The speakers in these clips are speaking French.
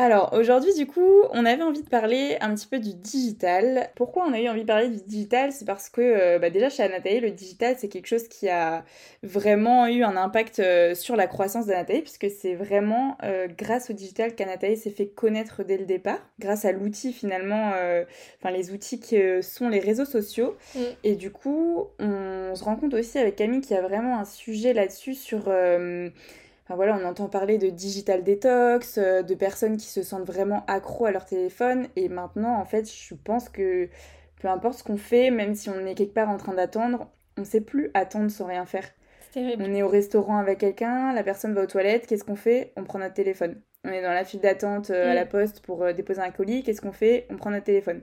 alors aujourd'hui du coup on avait envie de parler un petit peu du digital. Pourquoi on a eu envie de parler du digital? C'est parce que euh, bah, déjà chez Anatae le digital c'est quelque chose qui a vraiment eu un impact euh, sur la croissance d'Anatae puisque c'est vraiment euh, grâce au digital qu'Anatae s'est fait connaître dès le départ, grâce à l'outil finalement, enfin les outils qui sont les réseaux sociaux. Mm. Et du coup on se rend compte aussi avec Camille qu'il y a vraiment un sujet là-dessus sur voilà, on entend parler de digital detox, euh, de personnes qui se sentent vraiment accros à leur téléphone. Et maintenant, en fait, je pense que peu importe ce qu'on fait, même si on est quelque part en train d'attendre, on ne sait plus attendre sans rien faire. On est au restaurant avec quelqu'un, la personne va aux toilettes, qu'est-ce qu'on fait? On prend notre téléphone. On est dans la file d'attente euh, à la mm. poste pour euh, déposer un colis, qu'est-ce qu'on fait? On prend notre téléphone.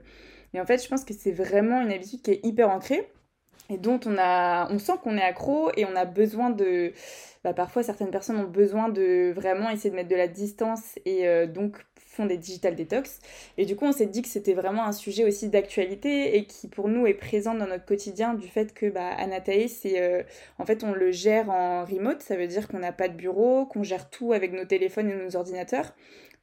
Et en fait, je pense que c'est vraiment une habitude qui est hyper ancrée et dont on a on sent qu'on est accro et on a besoin de bah, parfois certaines personnes ont besoin de vraiment essayer de mettre de la distance et euh, donc font des digital detox et du coup on s'est dit que c'était vraiment un sujet aussi d'actualité et qui pour nous est présent dans notre quotidien du fait que bah Anatae c'est euh, en fait on le gère en remote. Ça veut dire qu'on n'a pas de bureau qu'on gère tout avec nos téléphones et nos ordinateurs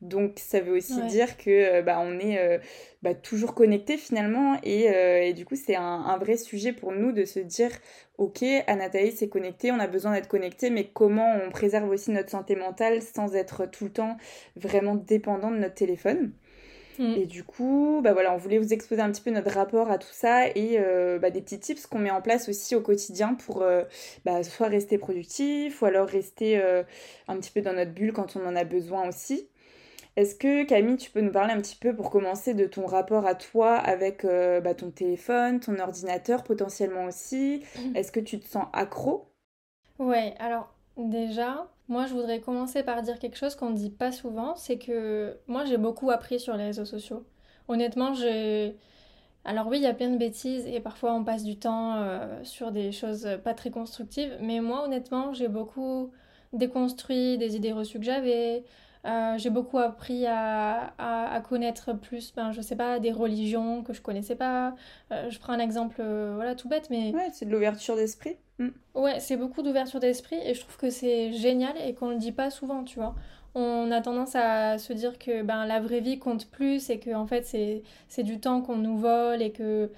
donc ça veut aussi dire que euh, bah, on est euh, bah, toujours connecté finalement et, euh, et du coup c'est un, un, vrai sujet pour nous de se dire ok Anataï s'est connecté, on a besoin d'être connecté mais comment on préserve aussi notre santé mentale sans être tout le temps vraiment dépendant de notre téléphone. Mm. Et du coup, bah voilà, on voulait vous exposer un petit peu notre rapport à tout ça et bah, des petits tips qu'on met en place aussi au quotidien pour bah, soit rester productif ou alors rester un petit peu dans notre bulle quand on en a besoin aussi. Est-ce que Camille, tu peux nous parler un petit peu pour commencer de ton rapport à toi avec euh, bah, ton téléphone, ton ordinateur potentiellement aussi? Mhm. Est-ce que tu te sens accro? Ouais, alors déjà, moi je voudrais commencer par dire quelque chose qu'on ne dit pas souvent, c'est que moi j'ai beaucoup appris sur les réseaux sociaux. Honnêtement, j'ai... Alors oui, il y a plein de bêtises et parfois on passe du temps euh, sur des choses pas très constructives, mais moi honnêtement, j'ai beaucoup déconstruit des idées reçues que j'avais, euh, j'ai beaucoup appris à, à, connaître plus, ben, je sais pas, des religions que je connaissais pas. Euh, je prends un exemple, euh, voilà, tout bête, mais... Ouais, c'est de l'ouverture d'esprit. Mm. Ouais, c'est beaucoup d'ouverture d'esprit et je trouve que c'est génial et qu'on le dit pas souvent, tu vois. On a tendance à se dire que ben, la vraie vie compte plus et que en fait c'est du temps qu'on nous vole et que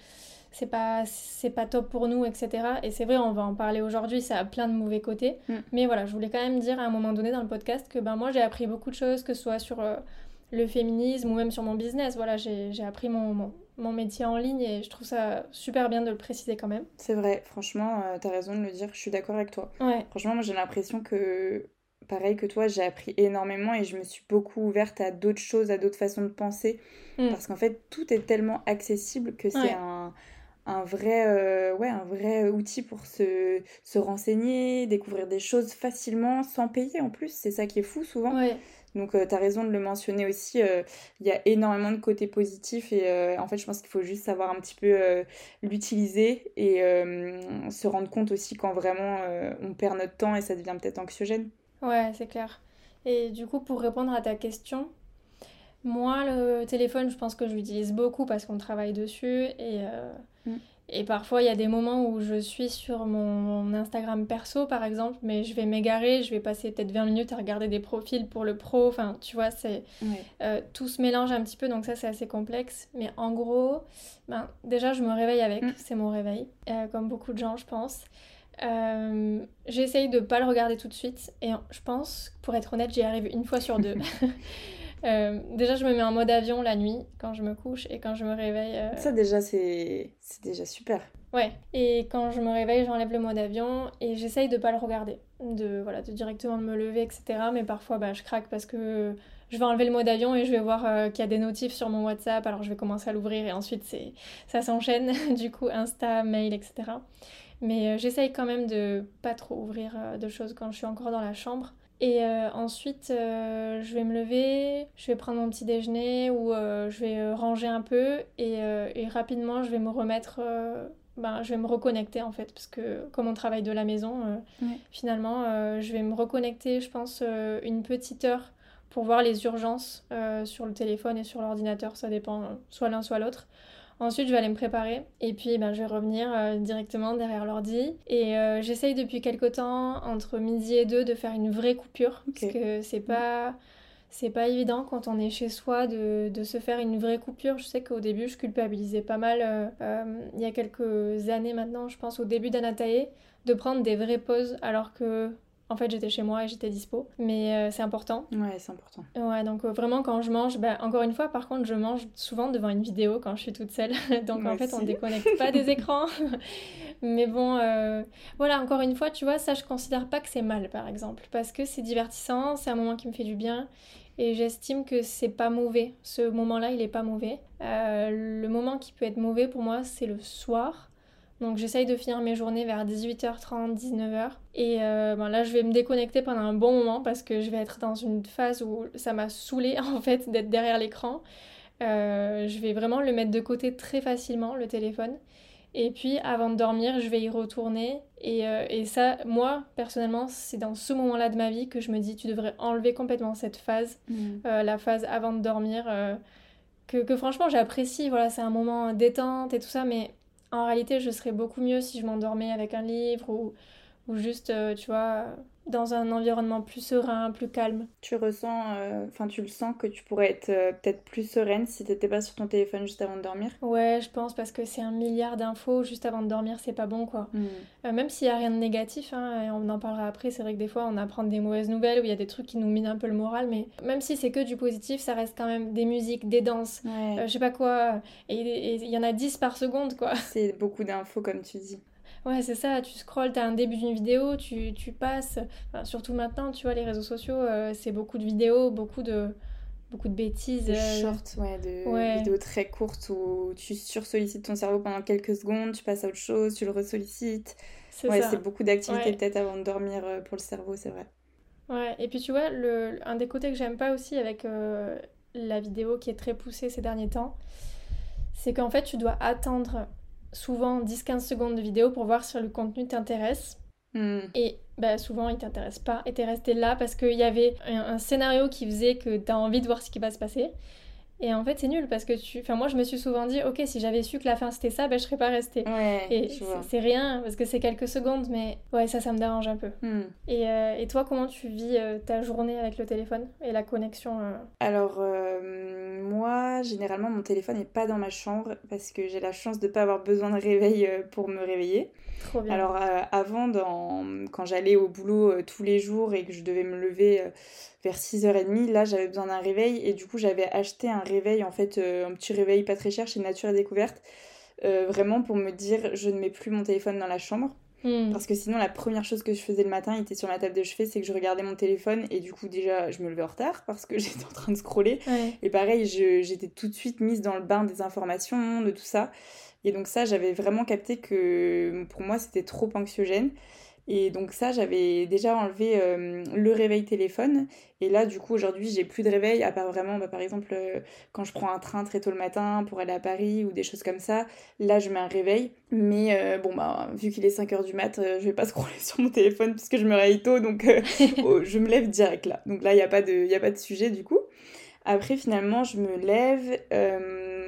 c'est pas c'est pas top pour nous etc et c'est vrai on va en parler aujourd'hui ça a plein de mauvais côtés mm. mais voilà je voulais quand même dire à un moment donné dans le podcast que ben moi j'ai appris beaucoup de choses que ce soit sur euh, le féminisme ou même sur mon business voilà j'ai appris mon, mon, métier en ligne et je trouve ça super bien de le préciser quand même c'est vrai franchement euh, t'as raison de le dire je suis d'accord avec toi ouais. franchement moi j'ai l'impression que pareil que toi, j'ai appris énormément et je me suis beaucoup ouverte à d'autres choses, à d'autres façons de penser. Mm. Parce qu'en fait, tout est tellement accessible que c'est un, un vrai, euh, ouais, un vrai outil pour se, se, renseigner, découvrir des choses facilement, sans payer en plus. C'est ça qui est fou souvent. Donc, euh, tu as raison de le mentionner aussi. Euh, il y a énormément de côtés positifs et en fait, je pense qu'il faut juste savoir un petit peu l'utiliser et se rendre compte aussi quand vraiment on perd notre temps et ça devient peut-être anxiogène. Ouais, c'est clair. Et du coup, pour répondre à ta question, moi, le téléphone, je pense que je l'utilise beaucoup parce qu'on travaille dessus et, euh, mm. et parfois il y a des moments où je suis sur mon, Instagram perso par exemple, mais je vais m'égarer, je vais passer peut-être 20 minutes à regarder des profils pour le pro, enfin tu vois, c'est euh, tout se mélange un petit peu donc ça c'est assez complexe. Mais en gros, ben, déjà je me réveille avec, mm. c'est mon réveil, euh, comme beaucoup de gens je pense. J'essaye de pas le regarder tout de suite et je pense, pour être honnête, j'y arrive une fois sur deux. Euh, déjà, je me mets en mode avion la nuit quand je me couche et quand je me réveille. euh, Ça déjà, c'est déjà super. Ouais, et quand je me réveille, j'enlève le mode avion et j'essaye de pas le regarder, de voilà, de directement me lever, etc. Mais parfois, bah, je craque parce que je vais enlever le mode avion et je vais voir euh, qu'il y a des notifs sur mon WhatsApp, alors je vais commencer à l'ouvrir et ensuite c'est ça s'enchaîne, du coup Insta, mail, etc. Mais j'essaye quand même de pas trop ouvrir de choses quand je suis encore dans la chambre. Et euh, ensuite, euh, je vais me lever, je vais prendre mon petit déjeuner ou euh, je vais ranger un peu et, et rapidement je vais me remettre, ben, je vais me reconnecter en fait parce que comme on travaille de la maison, Ouais. finalement, je vais me reconnecter, je pense, une petite heure pour voir les urgences sur le téléphone et sur l'ordinateur, ça dépend, soit l'un soit l'autre. Ensuite, je vais aller me préparer et puis ben, je vais revenir euh, directement derrière l'ordi. Et euh, j'essaye depuis quelque temps, entre midi et deux, de faire une vraie coupure. Parce que c'est pas, c'est pas évident quand on est chez soi de, de se faire une vraie coupure. Je sais qu'au début, je culpabilisais pas mal, euh, il y a quelques années maintenant, je pense au début d'Anatae, de prendre des vraies pauses alors que. En fait, j'étais chez moi et j'étais dispo, mais euh, c'est important. Ouais, c'est important. Ouais, donc euh, vraiment quand je mange, bah, encore une fois, par contre, je mange souvent devant une vidéo quand je suis toute seule. donc Moi en fait, on aussi. déconnecte pas des écrans. Mais bon, euh, voilà, encore une fois, tu vois, ça, je considère pas que c'est mal, par exemple, parce que c'est divertissant, c'est un moment qui me fait du bien. Et j'estime que c'est pas mauvais. Ce moment-là, il est pas mauvais. Le moment qui peut être mauvais pour moi, c'est le soir. Donc j'essaye de finir mes journées vers 18h30, 19h. Et euh, ben là, je vais me déconnecter pendant un bon moment parce que je vais être dans une phase où ça m'a saoulé en fait d'être derrière l'écran. Euh, je vais vraiment le mettre de côté très facilement, le téléphone. Et puis avant de dormir, je vais y retourner. Et, euh, et ça, moi, personnellement, c'est dans ce moment-là de ma vie que je me dis, tu devrais enlever complètement cette phase, euh, la phase avant de dormir. euh, que, que franchement, j'apprécie. Voilà, c'est un moment détente et tout ça. Mais en réalité, je serais beaucoup mieux si je m'endormais avec un livre ou, juste, euh, tu vois, dans un environnement plus serein, plus calme. Tu ressens, euh, enfin tu le sens que tu pourrais être euh, peut-être plus sereine si t'étais pas sur ton téléphone juste avant de dormir? Ouais, je pense parce que c'est un milliard d'infos juste avant de dormir, c'est pas bon quoi. Euh, même s'il y a rien de négatif, hein, et on en parlera après, c'est vrai que des fois on apprend des mauvaises nouvelles ou il y a des trucs qui nous minent un peu le moral, mais même si c'est que du positif, ça reste quand même des musiques, des danses, Ouais. je sais pas quoi, et et il y en a 10 par seconde quoi. C'est beaucoup d'infos comme tu dis. Ouais, c'est ça, tu scrolles, t'as un début d'une vidéo, tu, tu passes, enfin, surtout maintenant, tu vois, les réseaux sociaux, euh, c'est beaucoup de vidéos, beaucoup de, beaucoup de bêtises. De euh, shorts, ouais, de ouais. vidéos très courtes où tu sursollicites ton cerveau pendant quelques secondes, tu passes à autre chose, tu le ressollicites. c'est Ouais, c'est beaucoup d'activités Ouais. peut-être avant de dormir euh, pour le cerveau, c'est vrai. Ouais, et puis tu vois, le, un des côtés que j'aime pas aussi avec euh, la vidéo qui est très poussée ces derniers temps, c'est qu'en fait tu dois attendre souvent 10-15 secondes de vidéo pour voir si le contenu t'intéresse. Hmm. Et bah, souvent il t'intéresse pas et t'es resté là parce qu'il y avait un, un scénario qui faisait que t'as envie de voir ce qui va se passer. Et en fait c'est nul parce que tu... Enfin moi je me suis souvent dit, ok si j'avais su que la fin c'était ça, ben je serais pas restée. Ouais, Et c'est rien parce que c'est quelques secondes, mais ouais ça ça me dérange un peu. Hmm. Et, euh, et toi, comment tu vis euh, ta journée avec le téléphone et la connexion euh, Alors, moi, généralement, mon téléphone n'est pas dans ma chambre parce que j'ai la chance de ne pas avoir besoin de réveil pour me réveiller. Trop bien. Alors, euh, avant, dans... quand j'allais au boulot euh, tous les jours et que je devais me lever euh, vers 6h30, là, j'avais besoin d'un réveil et du coup, j'avais acheté un réveil, en fait, euh, un petit réveil pas très cher chez Nature et Découverte, vraiment pour me dire je ne mets plus mon téléphone dans la chambre. Hmm. Parce que sinon, la première chose que je faisais le matin, il était sur ma table de chevet, c'est que je regardais mon téléphone et du coup, déjà, je me levais en retard parce que j'étais en train de scroller. Ouais. Et pareil, j'étais tout de suite mise dans le bain des informations, de tout ça. Et donc ça, j'avais vraiment capté que pour moi, c'était trop anxiogène. Et donc ça, j'avais déjà enlevé euh, le réveil téléphone. Et là, du coup, aujourd'hui, j'ai plus de réveil, à part vraiment, bah, par exemple, euh, quand je prends un train très tôt le matin pour aller à Paris ou des choses comme ça. Là, je mets un réveil. Mais euh, bon, bah, vu qu'il est 5h du mat, je vais pas scroller sur mon téléphone puisque je me réveille tôt. Donc, oh, je me lève direct là. Donc là, il n'y a, pas de- y a pas de sujet du coup. Après, finalement, je me lève.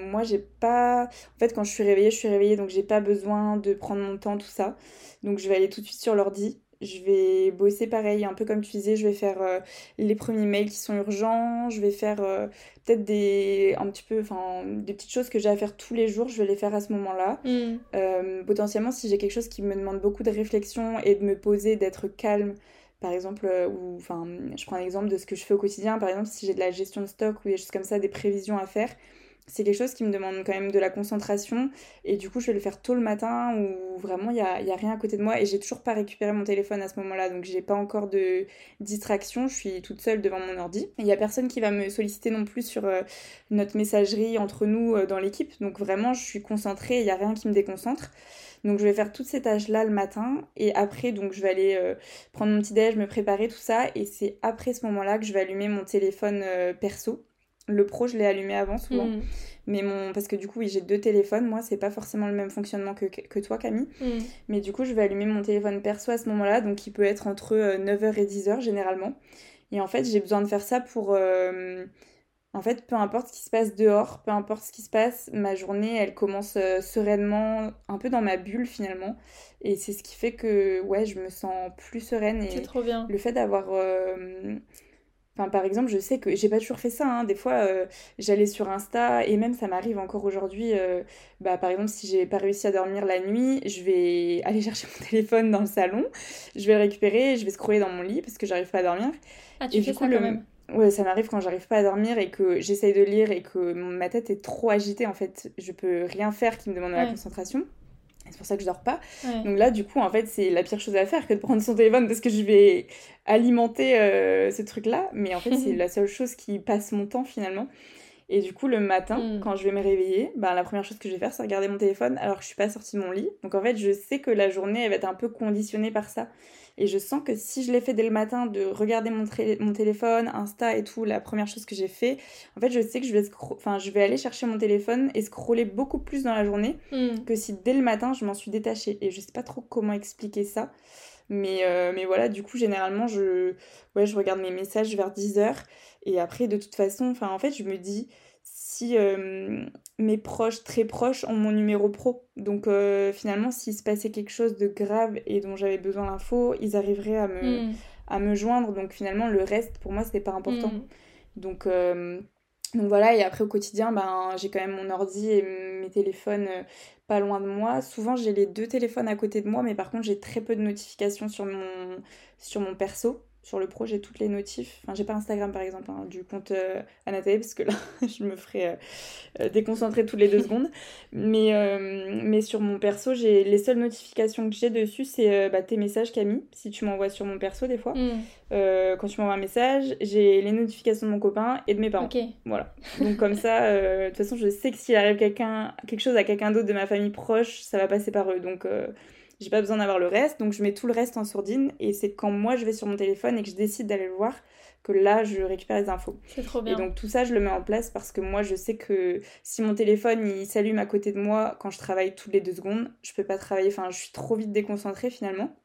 Moi, j'ai pas. En fait, quand je suis réveillée, je suis réveillée, donc j'ai pas besoin de prendre mon temps, tout ça. Donc, je vais aller tout de suite sur l'ordi. Je vais bosser pareil, un peu comme tu disais, je vais faire euh, les premiers mails qui sont urgents. Je vais faire euh, peut-être des. un petit peu. Enfin, des petites choses que j'ai à faire tous les jours, je vais les faire à ce moment-là. Hmm. Euh, potentiellement, si j'ai quelque chose qui me demande beaucoup de réflexion et de me poser, d'être calme, par exemple, ou enfin, je prends un exemple de ce que je fais au quotidien, par exemple, si j'ai de la gestion de stock ou des choses comme ça, des prévisions à faire, c'est quelque chose qui me demande quand même de la concentration et du coup je vais le faire tôt le matin où vraiment il n'y a, a, rien à côté de moi et j'ai toujours pas récupéré mon téléphone à ce moment-là donc j'ai pas encore de distraction, je suis toute seule devant mon ordi. Il y a personne qui va me solliciter non plus sur euh, notre messagerie entre nous euh, dans l'équipe donc vraiment je suis concentrée, il n'y a rien qui me déconcentre. Donc je vais faire toutes ces tâches-là le matin et après donc je vais aller euh, prendre mon petit déj, me préparer tout ça et c'est après ce moment-là que je vais allumer mon téléphone perso. Le pro, je l'ai allumé avant souvent. Mm. Mais mon parce que du coup, oui, j'ai deux téléphones, moi, c'est pas forcément le même fonctionnement que, que toi Camille. Mm. Mais du coup, je vais allumer mon téléphone perso à ce moment-là, donc il peut être entre 9h euh, et 10h généralement. Et en fait, j'ai besoin de faire ça pour en fait, peu importe ce qui se passe dehors, peu importe ce qui se passe, ma journée, elle commence euh, sereinement, un peu dans ma bulle finalement. Et c'est ce qui fait que, ouais, je me sens plus sereine. C'est trop bien. Le fait d'avoir... Euh, enfin, par exemple, je sais que j'ai pas toujours fait ça. Hein. Des fois, euh, j'allais sur Insta et même ça m'arrive encore aujourd'hui. bah, par exemple, si j'ai pas réussi à dormir la nuit, je vais aller chercher mon téléphone dans le salon, je vais le récupérer, je vais scroller dans mon lit parce que j'arrive pas à dormir. Ah, tu fais ça quand même Ouais, ça m'arrive quand j'arrive pas à dormir et que j'essaye de lire et que ma tête est trop agitée. En fait, je peux rien faire qui me demande de la concentration. C'est pour ça que je dors pas. Donc là, du coup, en fait, c'est la pire chose à faire que de prendre son téléphone parce que je vais alimenter euh, ce truc-là. Mais en fait, c'est la seule chose qui passe mon temps finalement. Et du coup, le matin, mm. quand je vais me réveiller, bah, la première chose que je vais faire, c'est regarder mon téléphone alors que je suis pas sortie de mon lit. Donc en fait, je sais que la journée, elle va être un peu conditionnée par ça. Et je sens que si je l'ai fait dès le matin de regarder mon, mon téléphone, Insta et tout, la première chose que j'ai fait, en fait, je sais que je vais, enfin, je vais aller chercher mon téléphone et scroller beaucoup plus dans la journée hmm. que si dès le matin, je m'en suis détachée. Et je sais pas trop comment expliquer ça. Mais, euh, mais voilà, du coup, généralement, je, ouais, je regarde mes messages vers 10h. Et après, de toute façon, enfin, en fait, je me dis, si euh, mes proches, très proches, ont mon numéro pro. Donc euh, finalement, s'il se passait quelque chose de grave et dont j'avais besoin d'infos, ils arriveraient à me, hmm. à me joindre. Donc finalement, le reste, pour moi, c'était pas important. Hmm. Donc, euh, donc voilà, et après au quotidien, ben, j'ai quand même mon ordi et mes téléphones pas loin de moi. Souvent, j'ai les deux téléphones à côté de moi, mais par contre, j'ai très peu de notifications sur mon, sur mon perso sur le pro, j'ai toutes les notifs. Enfin, j'ai pas Instagram par exemple, hein, du compte euh, parce que là, je me ferais euh, euh, déconcentrer toutes les deux secondes. Mais, euh, mais sur mon perso, j'ai les seules notifications que j'ai dessus, c'est bah, tes messages, Camille, si tu m'envoies sur mon perso des fois. Hmm. quand tu m'envoies un message, j'ai les notifications de mon copain et de mes parents. Voilà. Donc comme ça, de toute façon, je sais que s'il arrive quelqu'un, quelque chose à quelqu'un d'autre de ma famille proche, ça va passer par eux. Donc j'ai pas besoin d'avoir le reste, donc je mets tout le reste en sourdine et c'est quand moi je vais sur mon téléphone et que je décide d'aller le voir que là je récupère les infos. C'est trop bien. Et donc tout ça je le mets en place parce que moi je sais que si mon téléphone il s'allume à côté de moi quand je travaille toutes les deux secondes, je peux pas travailler, enfin je suis trop vite déconcentrée finalement.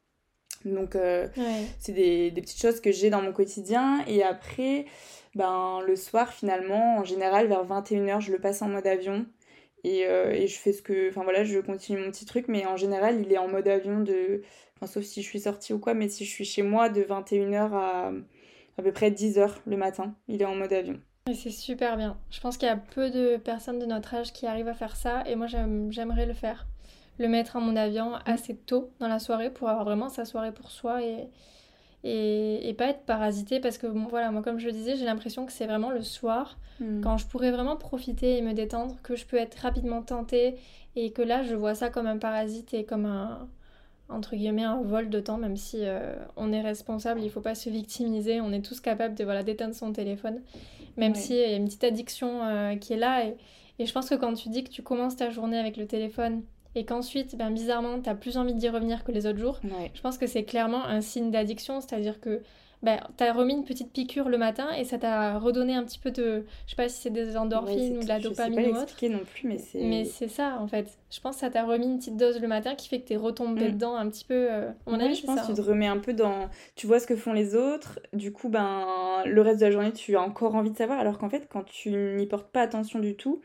Donc euh, c'est des, des, petites choses que j'ai dans mon quotidien et après ben le soir finalement en général vers 21h je le passe en mode avion et, euh, et, je fais ce que. Enfin voilà, je continue mon petit truc, mais en général, il est en mode avion de. Enfin, sauf si je suis sortie ou quoi, mais si je suis chez moi, de 21h à à peu près 10h le matin, il est en mode avion. C'est super bien. Je pense qu'il y a peu de personnes de notre âge qui arrivent à faire ça, et moi j'aimerais le faire. Le mettre en mode avion assez tôt dans la soirée pour avoir vraiment sa soirée pour soi et, et, et, pas être parasité parce que voilà moi comme je le disais j'ai l'impression que c'est vraiment le soir. Hmm. quand je pourrais vraiment profiter et me détendre que je peux être rapidement tentée et que là je vois ça comme un parasite et comme un entre guillemets un vol de temps même si euh, on est responsable il faut pas se victimiser on est tous capables de voilà d'éteindre son téléphone. Même s'il y a une petite addiction euh, qui est là et, et je pense que quand tu dis que tu commences ta journée avec le téléphone et qu'ensuite, ben, bizarrement, tu as plus envie d'y revenir que les autres jours, je pense que c'est clairement un signe d'addiction, c'est-à-dire que ben, tu as remis une petite piqûre le matin et ça t'a redonné un petit peu de. Je sais pas si c'est des endorphines ou de la dopamine je sais pas ou autre. non plus, mais c'est. Mais c'est ça en fait. Je pense que ça t'a remis une petite dose le matin qui fait que tu es retombé mm. dedans un petit peu. Euh, mon avis, je pense que tu te remets un peu dans. Tu vois ce que font les autres, du coup, ben le reste de la journée, tu as encore envie de savoir, alors qu'en fait, quand tu n'y portes pas attention du tout,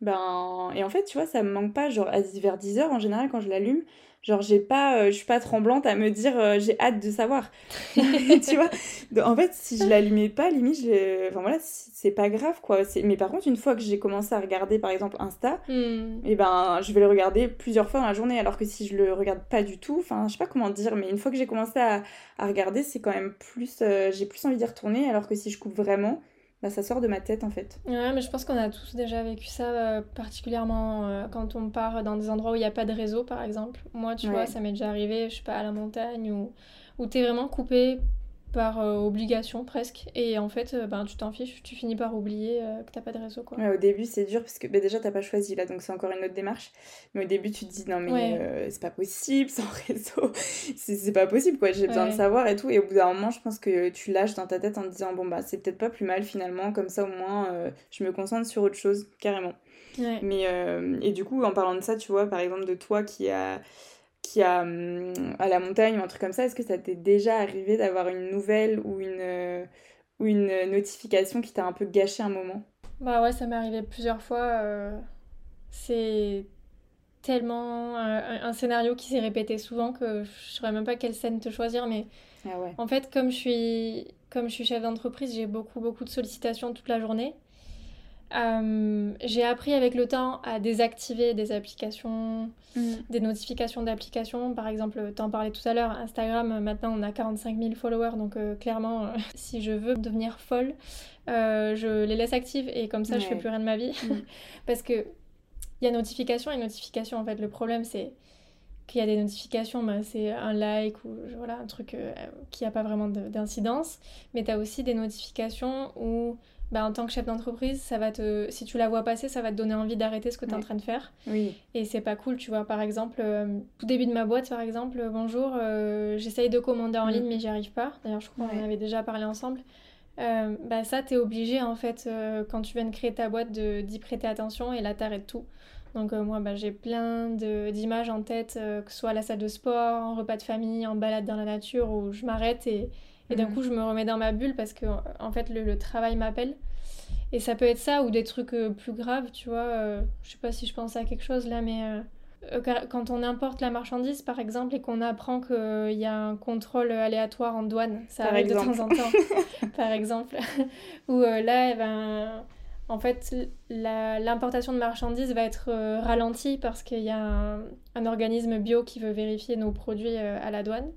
Ben, et en fait, tu vois, ça me manque pas. Genre, vers 10h, en général, quand je l'allume, genre, j'ai pas, euh, je suis pas tremblante à me dire, euh, j'ai hâte de savoir. tu vois En fait, si je l'allumais pas, limite, je... enfin voilà, c'est pas grave, quoi. Mais par contre, une fois que j'ai commencé à regarder, par exemple, Insta, Hmm. et ben, je vais le regarder plusieurs fois dans la journée. Alors que si je le regarde pas du tout, enfin, je sais pas comment dire, mais une fois que j'ai commencé à, à regarder, c'est quand même plus, euh, j'ai plus envie d'y retourner. Alors que si je coupe vraiment, bah, ça sort de ma tête, en fait. Ouais, mais je pense qu'on a tous déjà vécu ça, euh, particulièrement euh, quand on part dans des endroits où il n'y a pas de réseau, par exemple. Moi, tu vois, ça m'est déjà arrivé, je sais pas, à la montagne, où, où t'es vraiment coupé par euh, obligation presque. Et en fait, euh, ben, tu t'en fiches, tu finis par oublier euh, que t'as pas de réseau, quoi. Ouais, au début, c'est dur parce que bah, déjà, t'as pas choisi là, donc c'est encore une autre démarche. Mais au début, tu te dis non, mais Ouais. euh, c'est pas possible sans réseau. C'est pas possible quoi, j'ai besoin de savoir et tout. Et au bout d'un moment, je pense que tu lâches dans ta tête en te disant bon, bah, c'est peut-être pas plus mal finalement, comme ça au moins, je me concentre sur autre chose, carrément. Ouais. Mais, et du coup, en parlant de ça, tu vois, par exemple, de toi qui a. Qui a hum, à la montagne ou un truc comme ça, est-ce que ça t'est déjà arrivé d'avoir une nouvelle ou une, euh, ou une notification qui t'a un peu gâché un moment? Bah ouais, ça m'est arrivé plusieurs fois. euh, C'est tellement un, un scénario qui s'est répété souvent que je saurais même pas quelle scène te choisir, mais Ah ouais. En fait, comme je suis, comme je suis chef d'entreprise, j'ai beaucoup, beaucoup de sollicitations toute la journée. Euh, j'ai appris avec le temps à désactiver des applications, des notifications d'applications. Par exemple, t'en parlais tout à l'heure, Instagram, maintenant on a 45 000 followers, donc euh, clairement, euh, si je veux devenir folle, je les laisse actives et comme ça, je fais Ouais. plus rien de ma vie. Mm. Parce que il y a notification et notification. En fait, le problème, c'est qu'il y a des notifications, bah, c'est un like ou voilà, un truc qui n'a pas vraiment de- d'incidence. Mais tu as aussi des notifications où, bah, en tant que chef d'entreprise, ça va te, si tu la vois passer, ça va te donner envie d'arrêter ce que tu es en train de faire. Oui. Et c'est pas cool, tu vois. Par exemple, euh, tout début de ma boîte, par exemple, euh, bonjour, euh, j'essaye de commander en Mm. ligne, mais j'y arrive pas. D'ailleurs, je crois qu'on Ouais. en avait déjà parlé ensemble. Euh, bah ça, t'es obligé, en fait, euh, quand tu viens de créer ta boîte, de- d'y prêter attention et là, t'arrêtes tout. Donc moi, bah, j'ai plein de- d'images en tête, que ce soit à la salle de sport, en repas de famille, en balade dans la nature, où je m'arrête et, et d'un Mhm. coup, je me remets dans ma bulle parce que, en fait, le, le travail m'appelle. Et ça peut être ça ou des trucs euh, plus graves, tu vois. euh, je sais pas si je pense à quelque chose là, mais euh, euh, quand on importe la marchandise, par exemple, et qu'on apprend qu'il y a un contrôle aléatoire en douane, ça Par arrive de temps en temps, par exemple, où euh, là, eh ben, en fait, l'importation de marchandises va être ralentie parce qu'il y a un, un organisme bio qui veut vérifier nos produits à la douane.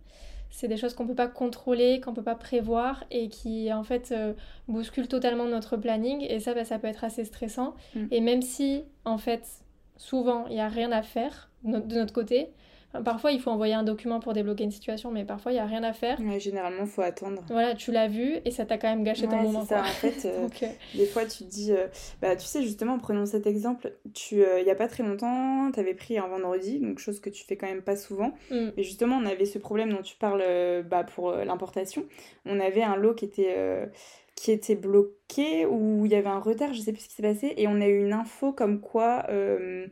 C'est des choses qu'on peut pas contrôler, qu'on peut pas prévoir et qui en fait euh, bousculent totalement notre planning et ça bah, ça peut être assez stressant. Mm. Et même si en fait souvent il y a rien à faire de notre côté, parfois il faut envoyer un document pour débloquer une situation mais parfois il y a rien à faire. Ouais, généralement, faut attendre. Voilà, tu l'as vu et ça t'a quand même gâché ton moment ça. quoi. En fait, euh, Donc, euh, des fois, tu te dis, euh, bah, tu sais, justement, prenons cet exemple. Il y a pas très longtemps, tu avais pris un vendredi, donc chose que tu fais quand même pas souvent. mm, Et justement, on avait ce problème dont tu parles bah, pour l'importation. On avait un lot qui était, qui était bloqué, où il y avait un retard, je sais plus ce qui s'est passé, et on a eu une info comme quoi, euh,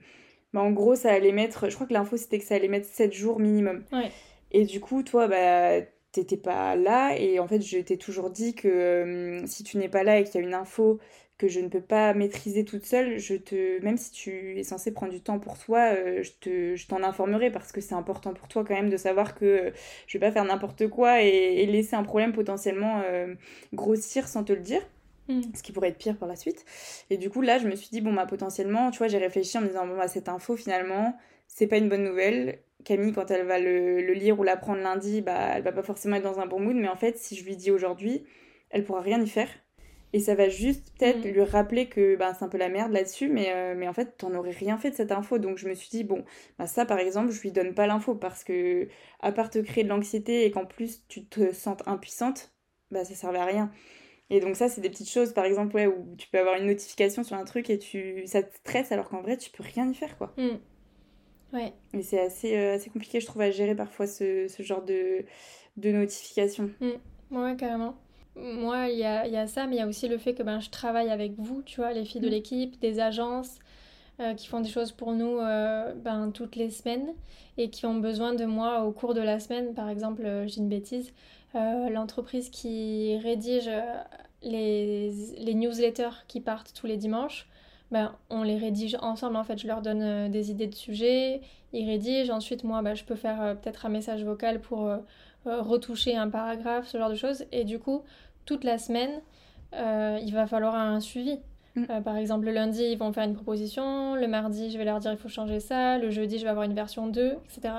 bah, en gros, ça allait mettre, je crois que l'info c'était que ça allait mettre 7 jours minimum. ouais. Et du coup, toi, bah, t'étais pas là. Et en fait, je t'ai toujours dit que euh, si tu n'es pas là et qu'il y a une info que je ne peux pas maîtriser toute seule, je te, même si tu es censé prendre du temps pour toi, euh, je te, je t'en informerai parce que c'est important pour toi quand même de savoir que euh, je vais pas faire n'importe quoi et, et laisser un problème potentiellement grossir sans te le dire Mm. ce qui pourrait être pire pour la suite. Et du coup, là, je me suis dit, bon, bah, potentiellement, tu vois, j'ai réfléchi en me disant, bon, bah, cette info, finalement, c'est pas une bonne nouvelle. Camille, quand elle va le, le lire ou l'apprendre lundi, bah, elle va pas forcément être dans un bon mood, mais en fait, si je lui dis aujourd'hui, elle pourra rien y faire. Et ça va juste peut-être Mm. lui rappeler que bah, c'est un peu la merde là-dessus, mais, euh, mais en fait, t'en aurais rien fait de cette info. Donc je me suis dit, bon, bah, ça par exemple, je lui donne pas l'info parce que, à part te créer de l'anxiété et qu'en plus tu te sentes impuissante, bah ça servait à rien. Et donc ça, c'est des petites choses, par exemple, ouais, où tu peux avoir une notification sur un truc et tu ça te stresse alors qu'en vrai, tu peux rien y faire, quoi. Mm. Ouais. Et c'est assez, euh, assez compliqué, je trouve, à gérer parfois ce, ce genre de, de notification. Ouais, carrément. Moi, il y a, y a ça, mais il y a aussi le fait que ben, je travaille avec vous, tu vois, les filles de Mm. l'équipe, des agences euh, qui font des choses pour nous euh, ben, toutes les semaines et qui ont besoin de moi au cours de la semaine. Par exemple, j'ai une bêtise, l'entreprise qui rédige euh, les, les newsletters qui partent tous les dimanches, ben, on les rédige ensemble. En fait, je leur donne des idées de sujets, ils rédigent. Ensuite, moi, ben, je peux faire peut-être un message vocal pour retoucher un paragraphe, ce genre de choses. Et du coup, toute la semaine, il va falloir un suivi. Mm. Euh, par exemple, le lundi, ils vont faire une proposition, le mardi, je vais leur dire il faut changer ça, le jeudi, je vais avoir une version 2, etc.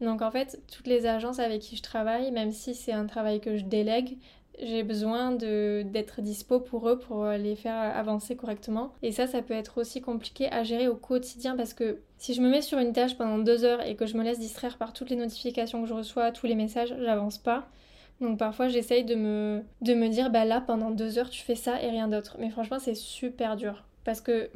Donc en fait, toutes les agences avec qui je travaille, même si c'est un travail que je délègue, j'ai besoin d'être dispo pour eux pour les faire avancer correctement. Et ça, ça peut être aussi compliqué à gérer au quotidien parce que si je me mets sur une tâche pendant deux heures et que je me laisse distraire par toutes les notifications que je reçois, tous les messages, j'avance pas. Donc parfois j'essaye de me, de me dire bah là pendant deux heures tu fais ça et rien d'autre. Mais franchement c'est super dur. Parce que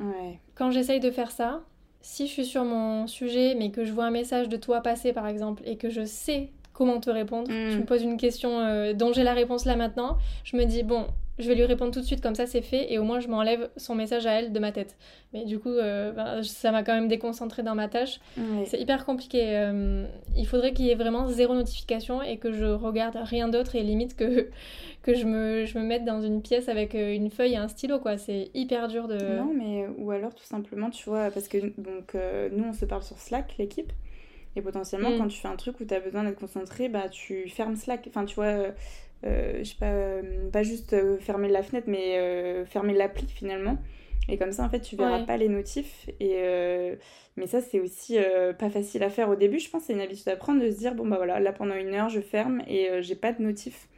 quand j'essaye de faire ça, si je suis sur mon sujet mais que je vois un message de toi passer par exemple et que je sais comment te répondre, tu mm. me poses une question euh, dont j'ai la réponse là maintenant, je me dis bon je vais lui répondre tout de suite comme ça c'est fait et au moins je m'enlève son message à elle de ma tête. Mais du coup euh, ben, ça m'a quand même déconcentré dans ma tâche. C'est hyper compliqué. Euh, il faudrait qu'il y ait vraiment zéro notification et que je regarde rien d'autre et limite que, que je, me, je me mette dans une pièce avec euh, une feuille et un stylo quoi. C'est hyper dur de... Non mais ou alors tout simplement tu vois parce que donc nous on se parle sur Slack l'équipe. Et potentiellement, mm. quand tu fais un truc où tu as besoin d'être concentré, bah tu fermes Slack. Enfin, tu vois, euh, je sais pas, euh, pas juste euh, fermer la fenêtre, mais fermer l'appli finalement. Et comme ça, en fait, tu verras pas les notifs. Et, mais ça, c'est aussi pas facile à faire au début. Je pense que c'est une habitude à prendre de se dire bon, bah voilà, là pendant une heure, je ferme et j'ai pas de notifs.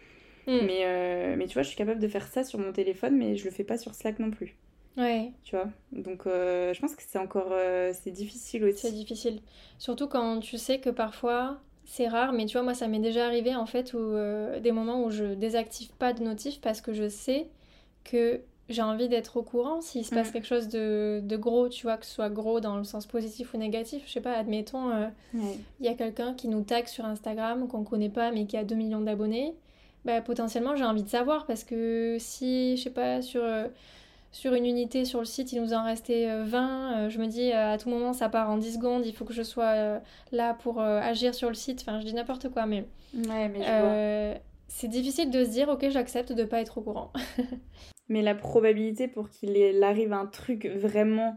Hmm. Mais, mais tu vois, je suis capable de faire ça sur mon téléphone, mais je le fais pas sur Slack non plus. Ouais. Tu vois? Donc, je pense que c'est encore. c'est difficile aussi. C'est difficile. Surtout quand tu sais que parfois, c'est rare, mais tu vois, moi, ça m'est déjà arrivé en fait, où, euh, des moments où je désactive pas de notif parce que je sais que j'ai envie d'être au courant s'il se passe mm. quelque chose de, gros, tu vois, que ce soit gros dans le sens positif ou négatif. Je sais pas, admettons, euh, il y a quelqu'un qui nous tag sur Instagram qu'on connaît pas mais qui a 2 millions d'abonnés. Bah, potentiellement, j'ai envie de savoir parce que si, je sais pas, sur. Euh, sur une unité sur le site, il nous en restait 20. Euh, euh, je me dis, euh, à tout moment, ça part en 10 secondes, il faut que je sois là pour agir sur le site. Enfin, je dis n'importe quoi, mais. Ouais, mais C'est difficile de se dire, ok, j'accepte de pas être au courant. mais la probabilité pour qu'il arrive un truc vraiment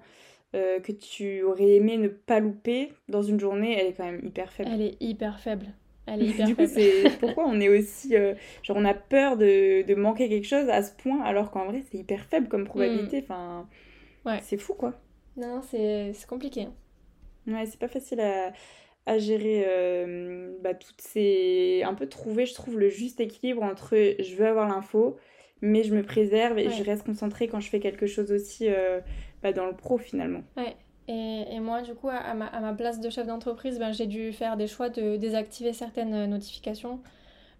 que tu aurais aimé ne pas louper dans une journée, elle est quand même hyper faible. Elle est hyper faible. Elle est hyper du coup, c'est pourquoi on est aussi. Euh, genre, on a peur de, de, manquer quelque chose à ce point, alors qu'en vrai, c'est hyper faible comme probabilité. Mm. Enfin, ouais. c'est fou, quoi. Non, c'est compliqué. Ouais, c'est pas facile à, à gérer euh, bah, toutes ces. Un peu trouver, je trouve, le juste équilibre entre je veux avoir l'info, mais je me préserve et je reste concentrée quand je fais quelque chose aussi euh, bah, dans le pro finalement. Ouais. Et, moi, du coup, à ma, place de chef d'entreprise, ben, j'ai dû faire des choix de désactiver certaines notifications.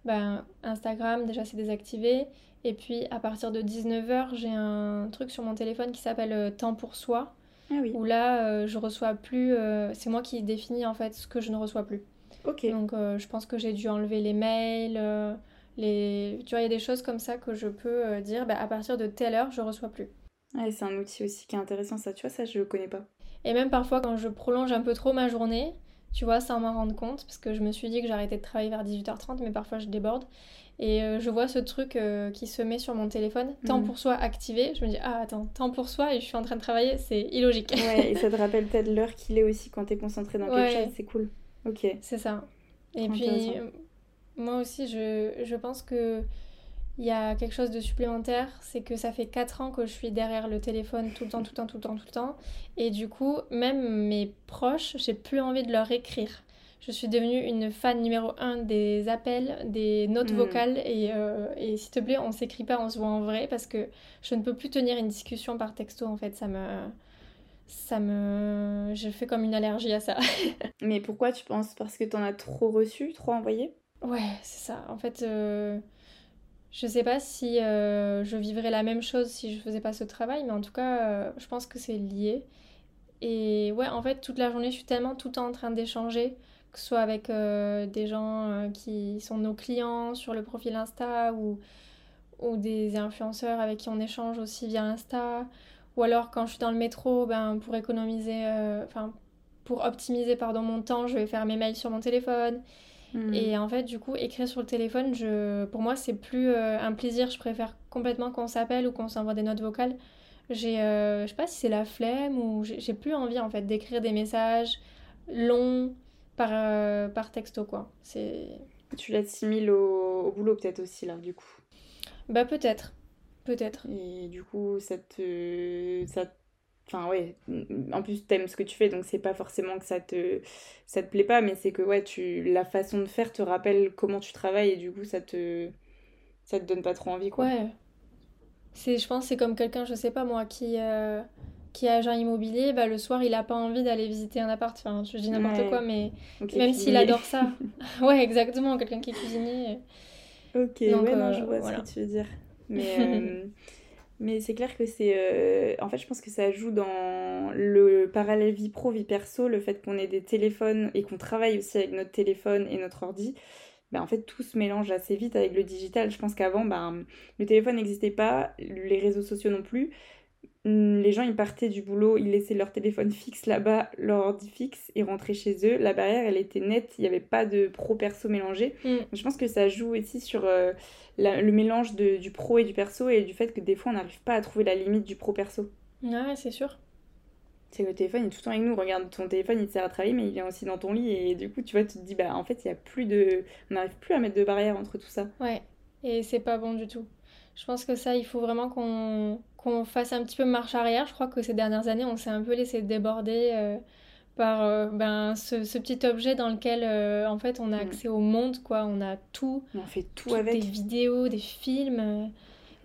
Ben, Instagram, déjà, c'est désactivé. Et puis, à partir de 19h, j'ai un truc sur mon téléphone qui s'appelle euh, Temps pour soi. Ah oui. Où là, euh, je reçois plus. Euh, c'est moi qui définis en fait ce que je ne reçois plus. Ok. Donc, je pense que j'ai dû enlever les mails. les... Tu vois, il y a des choses comme ça que je peux dire ben, à partir de telle heure, je reçois plus. Ouais, c'est un outil aussi qui est intéressant, ça. Tu vois, ça, je ne connais pas. Et même parfois quand je prolonge un peu trop ma journée, tu vois, sans m'en rendre compte, parce que je me suis dit que j'arrêtais de travailler vers 18h30, mais parfois je déborde. Et euh, je vois ce truc euh, qui se met sur mon téléphone, temps mhm. pour soi activé. Je me dis, ah attends, temps pour soi et je suis en train de travailler, c'est illogique. Ouais, et ça te rappelle peut-être l'heure qu'il est aussi quand t'es concentré dans quelque chose, c'est cool. Ok. C'est ça. Et puis, moi aussi, je, je pense que il y a quelque chose de supplémentaire, c'est que ça fait 4 ans que je suis derrière le téléphone tout le temps, tout le temps, tout le temps, tout le temps. Et du coup, même mes proches, j'ai plus envie de leur écrire. Je suis devenue une fan numéro 1 des appels, des notes hmm. vocales. Et, euh, et s'il te plaît, on s'écrit pas, on se voit en vrai parce que je ne peux plus tenir une discussion par texto. En fait, ça me. Ça me. Je fais comme une allergie à ça. Mais pourquoi tu penses? Parce que t'en as trop reçu, trop envoyé? Ouais, c'est ça. En fait. Euh, je sais pas si euh, je vivrais la même chose si je faisais pas ce travail, mais en tout cas, euh, je pense que c'est lié. Et ouais, en fait, toute la journée, je suis tellement tout le temps en train d'échanger, que ce soit avec euh, des gens qui sont nos clients sur le profil Insta ou, ou des influenceurs avec qui on échange aussi via Insta. Ou alors, quand je suis dans le métro, ben, pour économiser, enfin, pour optimiser pardon, mon temps, je vais faire mes mails sur mon téléphone. Hmm. Et en fait, du coup, écrire sur le téléphone, je... pour moi, c'est plus euh, un plaisir. Je préfère complètement qu'on s'appelle ou qu'on s'envoie des notes vocales. j'ai, euh, je sais pas si c'est la flemme ou j'ai plus envie en fait d'écrire des messages longs par, euh, par texto quoi. C'est... Tu l'assimiles au, au boulot peut-être aussi là du coup. Bah peut-être, peut-être. Et du coup ça te, ça Enfin, ouais, en plus, t'aimes ce que tu fais, donc c'est pas forcément que ça te, ça te plaît pas, mais c'est que, ouais, tu, la façon de faire te rappelle comment tu travailles et du coup, ça te, ça te donne pas trop envie, quoi. Ouais. C'est, je pense c'est comme quelqu'un, je sais pas moi, qui, euh, qui est agent immobilier, bah, le soir, il a pas envie d'aller visiter un appart. Enfin, je dis n'importe quoi, mais même s'il adore ça. ouais, exactement, quelqu'un qui est cuisinier. Ok, ouais, non, je euh, vois ce que tu veux dire. Mais. Euh, mais c'est clair que c'est. Euh, en fait, je pense que ça joue dans le parallèle vie pro, vie perso, le fait qu'on ait des téléphones et qu'on travaille aussi avec notre téléphone et notre ordi. Ben, en fait, tout se mélange assez vite avec le digital. Je pense qu'avant, ben, le téléphone n'existait pas, les réseaux sociaux non plus. Hum, les gens, ils partaient du boulot, ils laissaient leur téléphone fixe là-bas, leur ordi fixe, et rentraient chez eux. La barrière, elle était nette, il n'y avait pas de pro-perso mélangé. Mm. Je pense que ça joue aussi sur euh, le mélange de, du pro et du perso, et du fait que des fois, on n'arrive pas à trouver la limite du pro-perso. Ouais, c'est sûr. C'est que le téléphone, il est tout le temps avec nous. Regarde, ton téléphone, il te sert à travailler, mais il vient aussi dans ton lit, et du coup, tu vois, tu te dis, bah en fait, il y a plus de. On n'arrive plus à mettre de barrière entre tout ça. Ouais, et c'est pas bon du tout. Je pense que ça, il faut vraiment qu'on qu'on fasse un petit peu marche arrière. Je crois que ces dernières années, on s'est un peu laissé déborder euh, par euh, ben, ce, petit objet dans lequel, euh, en fait, on a mm. accès au monde, quoi. On a tout. On fait tout avec. Des vidéos, des films.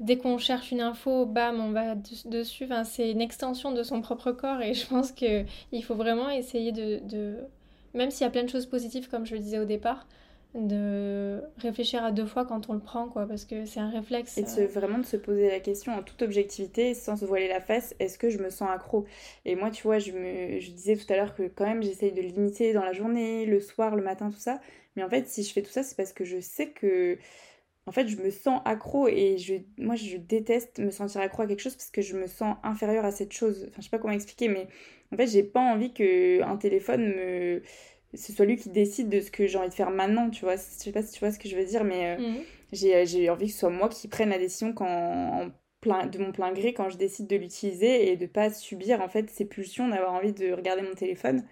Dès qu'on cherche une info, bam, on va dessus. Enfin, c'est une extension de son propre corps et je pense qu'il faut vraiment essayer de... de... Même s'il y a plein de choses positives, comme je le disais au départ, de réfléchir à deux fois quand on le prend, quoi, parce que c'est un réflexe. Et de euh. vraiment de se poser la question en toute objectivité, sans se voiler la face, est-ce que je me sens accro? Et moi, tu vois, je, me, je disais tout à l'heure que quand même j'essaye de limiter dans la journée, le soir, le matin, tout ça. Mais en fait, si je fais tout ça, c'est parce que je sais que en fait, je me sens accro et je, moi, je déteste me sentir accro à quelque chose parce que je me sens inférieure à cette chose. Enfin, je sais pas comment expliquer, mais en fait, j'ai pas envie que un téléphone me ce soit lui qui décide de ce que j'ai envie de faire maintenant, tu vois. Je sais pas si tu vois ce que je veux dire, mais euh, mhm. euh, j'ai envie que ce soit moi qui prenne la décision quand, plein, de mon plein gré quand je décide de l'utiliser et de pas subir en fait ces pulsions d'avoir envie de regarder mon téléphone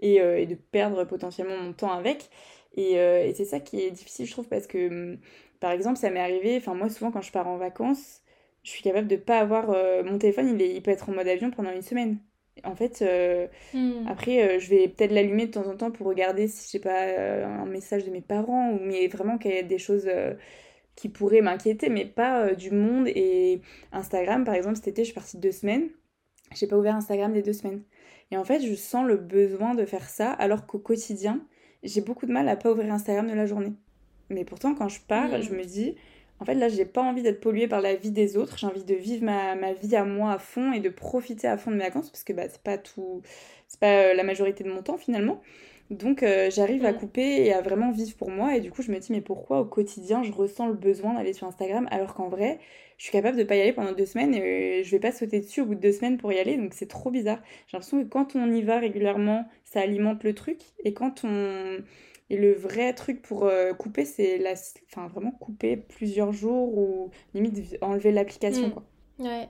et, euh, et, de perdre potentiellement mon temps avec. Et, et c'est ça qui est difficile, je trouve, parce que hum, par exemple, ça m'est arrivé, enfin, moi, souvent quand je pars en vacances, je suis capable de pas avoir mon téléphone, il, est, il peut être en mode avion pendant une semaine. En fait, euh, hmm. après, euh, je vais peut-être l'allumer de temps en temps pour regarder si j'ai pas euh, un message de mes parents ou mais vraiment qu'il y a des choses qui pourraient m'inquiéter, mais pas du monde. Et Instagram, par exemple, cet été, je suis partie deux semaines. J'ai pas ouvert Instagram des deux semaines. Et en fait, je sens le besoin de faire ça, alors qu'au quotidien, j'ai beaucoup de mal à pas ouvrir Instagram de la journée. Mais pourtant, quand je pars, je me dis, en fait, là, j'ai pas envie d'être polluée par la vie des autres. J'ai envie de vivre ma, ma, vie à moi à fond et de profiter à fond de mes vacances parce que bah, c'est pas tout, c'est pas euh, la majorité de mon temps finalement. Donc, euh, j'arrive à mm. couper et à vraiment vivre pour moi. Et du coup, je me dis, mais pourquoi au quotidien je ressens le besoin d'aller sur Instagram alors qu'en vrai, je suis capable de pas y aller pendant deux semaines et je vais pas sauter dessus au bout de deux semaines pour y aller. Donc, c'est trop bizarre. J'ai l'impression que quand on y va régulièrement, ça alimente le truc. Et quand on et le vrai truc pour euh, couper, c'est la... enfin, vraiment couper plusieurs jours ou limite enlever l'application. Mm. Quoi. Ouais.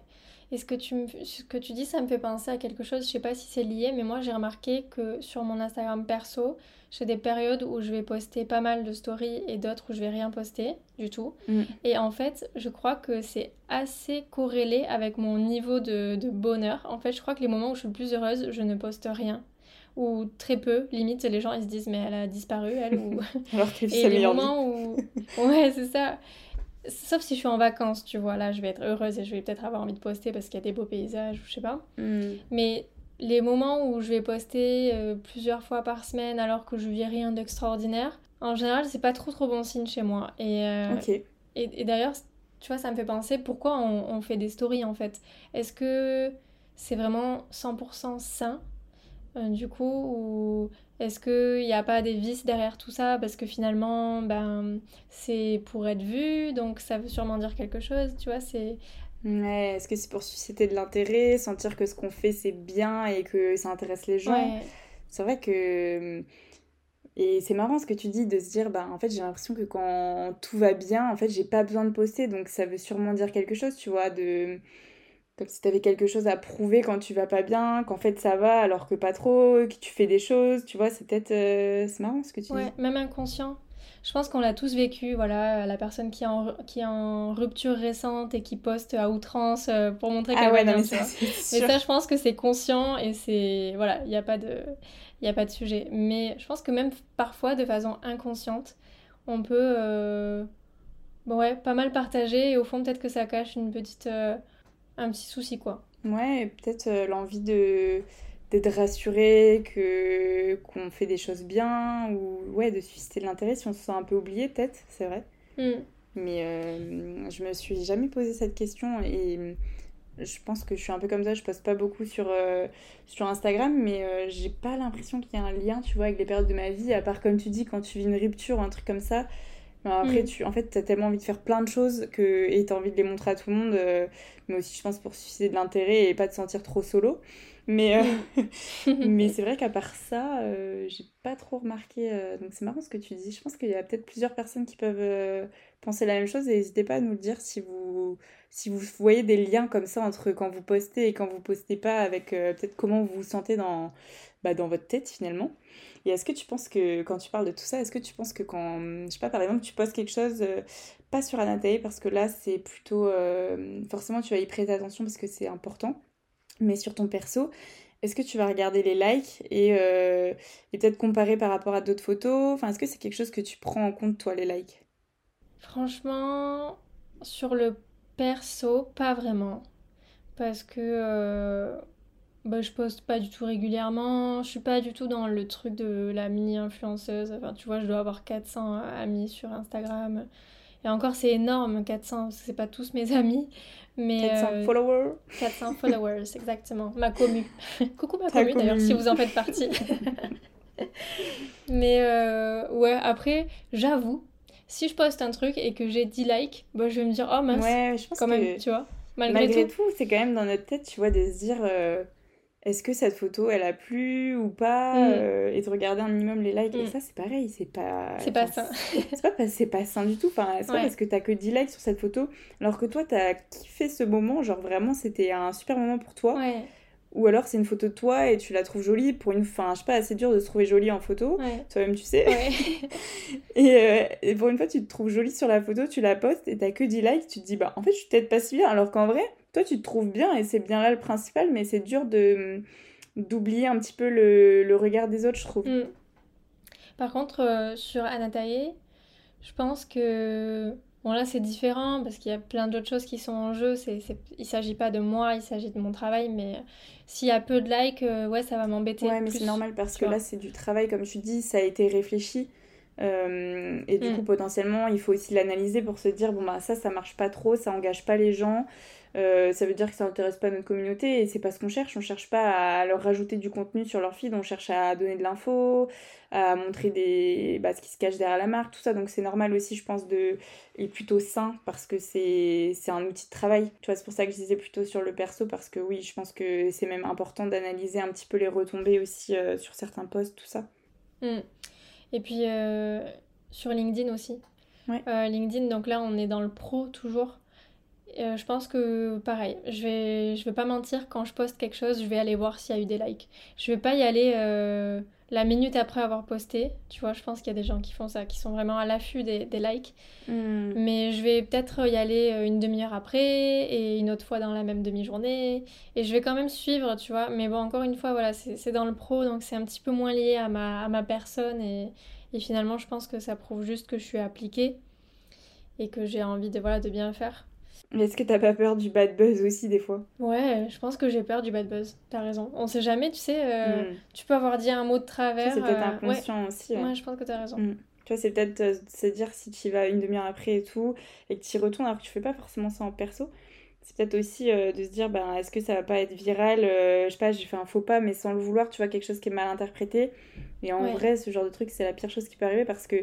Et ce que, tu ce que tu dis, ça me fait penser à quelque chose, je sais pas si c'est lié, mais moi j'ai remarqué que sur mon Instagram perso, j'ai des périodes où je vais poster pas mal de stories et d'autres où je vais rien poster du tout. Mm. Et en fait, je crois que c'est assez corrélé avec mon niveau de, de bonheur. En fait, je crois que les moments où je suis le plus heureuse, je ne poste rien ou très peu. Limite, les gens ils se disent mais elle a disparu elle ou. Alors qu'il Et les moments où ouais c'est ça. Sauf si je suis en vacances, tu vois, là je vais être heureuse et je vais peut-être avoir envie de poster parce qu'il y a des beaux paysages ou je sais pas. Hmm. Mais les moments où je vais poster euh, plusieurs fois par semaine alors que je vis rien d'extraordinaire, en général c'est pas trop trop bon signe chez moi. Et, euh, et, d'ailleurs, tu vois, ça me fait penser pourquoi on, on fait des stories en fait. Est-ce que c'est vraiment 100% sain euh, du coup ou est-ce qu'il n'y a pas des vices derrière tout ça? Parce que finalement ben c'est pour être vu donc ça veut sûrement dire quelque chose tu vois c'est ouais, est-ce que c'est pour susciter de l'intérêt sentir que ce qu'on fait c'est bien et que ça intéresse les gens? C'est vrai que et c'est marrant ce que tu dis de se dire bah en fait j'ai l'impression que quand tout va bien en fait j'ai pas besoin de poster donc ça veut sûrement dire quelque chose tu vois de Comme si t'avais quelque chose à prouver quand tu vas pas bien, qu'en fait ça va alors que pas trop, que tu fais des choses, tu vois, c'est peut-être. c'est marrant ce que tu ouais, même inconscient. Je pense qu'on l'a tous vécu, voilà, la personne qui est, en, qui est en rupture récente et qui poste à outrance pour montrer ah qu'elle ah ouais, va bien, mais, ça, je pense que c'est conscient et c'est... Voilà, il n'y a pas de a pas de sujet. Mais je pense que même parfois, de façon inconsciente, on peut euh, bon, ouais, pas mal partager et au fond, peut-être que ça cache une petite, euh, un petit souci, quoi. Ouais, peut-être euh, l'envie de d'être rassuré, que qu'on fait des choses bien, ou ouais, de susciter de l'intérêt si on se sent un peu oublié, peut-être, c'est vrai. Mm. Mais je me suis jamais posé cette question et je pense que je suis un peu comme ça, je poste pas beaucoup sur, euh, sur Instagram, mais euh, j'ai pas l'impression qu'il y a un lien, tu vois, avec les périodes de ma vie, à part comme tu dis, quand tu vis une rupture ou un truc comme ça. Après, mm. tu, en fait, t'as tellement envie de faire plein de choses que, et t'as envie de les montrer à tout le monde, euh, mais aussi, je pense, pour susciter de l'intérêt et pas te sentir trop solo. Mais, mm. mais c'est vrai qu'à part ça, j'ai pas trop remarqué. donc c'est marrant ce que tu dis. Je pense qu'il y a peut-être plusieurs personnes qui peuvent penser la même chose et n'hésitez pas à nous le dire si vous voyez des liens comme ça entre quand vous postez et quand vous postez pas, avec euh, peut-être comment vous vous sentez dans, bah, dans votre tête finalement. Et est-ce que tu penses que, quand tu parles de tout ça, est-ce que tu penses que quand, je sais pas, par exemple, tu postes quelque chose, euh, pas sur Anatae, parce que là, c'est plutôt, euh, forcément, tu vas y prêter attention parce que c'est important, mais sur ton perso, est-ce que tu vas regarder les likes et, et peut-être comparer par rapport à d'autres photos? Enfin, est-ce que c'est quelque chose que tu prends en compte, toi, les likes? Franchement, sur le Perso, pas vraiment. Parce que euh, bah, je poste pas du tout régulièrement. Je suis pas du tout dans le truc de la mini-influenceuse. Enfin, tu vois, je dois avoir 400 amis sur Instagram. Et encore, c'est énorme, 400, parce que c'est pas tous mes amis. Mais 400 euh, followers 400 followers, exactement. Ma commu. Coucou ma commu, d'ailleurs, si vous en faites partie. mais euh, ouais, après, j'avoue, si je poste un truc et que j'ai 10 likes, bah, je vais me dire, oh mince, ouais, je pense quand même, tu vois. Malgré, tout, c'est quand même dans notre tête, tu vois, de se dire, euh, est-ce que cette photo, elle a plu ou pas mm. euh, Et de regarder un minimum les likes. Et mm. ça, c'est pareil, c'est pas... C'est pas sain. c'est pas, pas sain du tout. Enfin, c'est pas parce que t'as que 10 likes sur cette photo, alors que toi, t'as kiffé ce moment, genre vraiment, c'était un super moment pour toi. Ouais. Ou alors c'est une photo de toi et tu la trouves jolie pour une fin, je sais pas, assez dur de se trouver jolie en photo. Toi-même tu sais. Euh, et, pour une fois tu te trouves jolie sur la photo, tu la postes et t'as que 10 likes, tu te dis bah en fait je suis peut-être pas si bien. Alors qu'en vrai, toi tu te trouves bien et c'est bien là le principal, mais c'est dur de d'oublier un petit peu le, regard des autres, je trouve. Mm. Par contre, euh, sur Anatae, je pense que Bon là c'est différent parce qu'il y a plein d'autres choses qui sont en jeu. C'est, c'est... Il s'agit pas de moi, il s'agit de mon travail, mais s'il y a peu de likes, euh, ouais ça va m'embêter. Ouais mais c'est normal parce que là c'est du travail comme tu dis, ça a été réfléchi. Euh, et du mm. coup potentiellement il faut aussi l'analyser pour se dire bon bah ça ça marche pas trop, ça engage pas les gens. Euh, ça veut dire que ça n'intéresse pas notre communauté et c'est pas ce qu'on cherche. On cherche pas à leur rajouter du contenu sur leur feed, on cherche à donner de l'info, à montrer des, bah, ce qui se cache derrière la marque, tout ça. Donc c'est normal aussi, je pense, de et plutôt sain parce que c'est un outil de travail. Tu vois, c'est pour ça que je disais plutôt sur le perso parce que oui, je pense que c'est même important d'analyser un petit peu les retombées aussi euh, sur certains posts, tout ça. Mm. Et puis euh, sur LinkedIn aussi. LinkedIn, donc là on est dans le pro toujours. Euh, je pense que pareil, je vais, je vais pas mentir, quand je poste quelque chose, je vais aller voir s'il y a eu des likes. Je vais pas y aller euh, la minute après avoir posté, tu vois, je pense qu'il y a des gens qui font ça, qui sont vraiment à l'affût des, des, likes. Hmm. Mais je vais peut-être y aller euh, une demi-heure après et une autre fois dans la même demi-journée. Et je vais quand même suivre, tu vois. Mais bon, encore une fois, voilà, c'est dans le pro, donc c'est un petit peu moins lié à ma, à ma personne. Et, et finalement, je pense que ça prouve juste que je suis appliquée et que j'ai envie de, voilà, de bien faire. Est-ce que t'as pas peur du bad buzz aussi des fois? Ouais, je pense que j'ai peur du bad buzz. T'as raison. On sait jamais, tu sais, euh, hmm. tu peux avoir dit un mot de travers. C'est peut-être euh, inconscient aussi. Ouais. je pense que t'as raison. Hmm. Tu vois, c'est peut-être euh, se dire si tu y vas une demi-heure après et tout, et que tu y retournes alors que tu fais pas forcément ça en perso. C'est peut-être aussi de se dire, ben, est-ce que ça va pas être viral Je sais pas, j'ai fait un faux pas, mais sans le vouloir, tu vois, quelque chose qui est mal interprété. Et en vrai, ce genre de truc, c'est la pire chose qui peut arriver parce que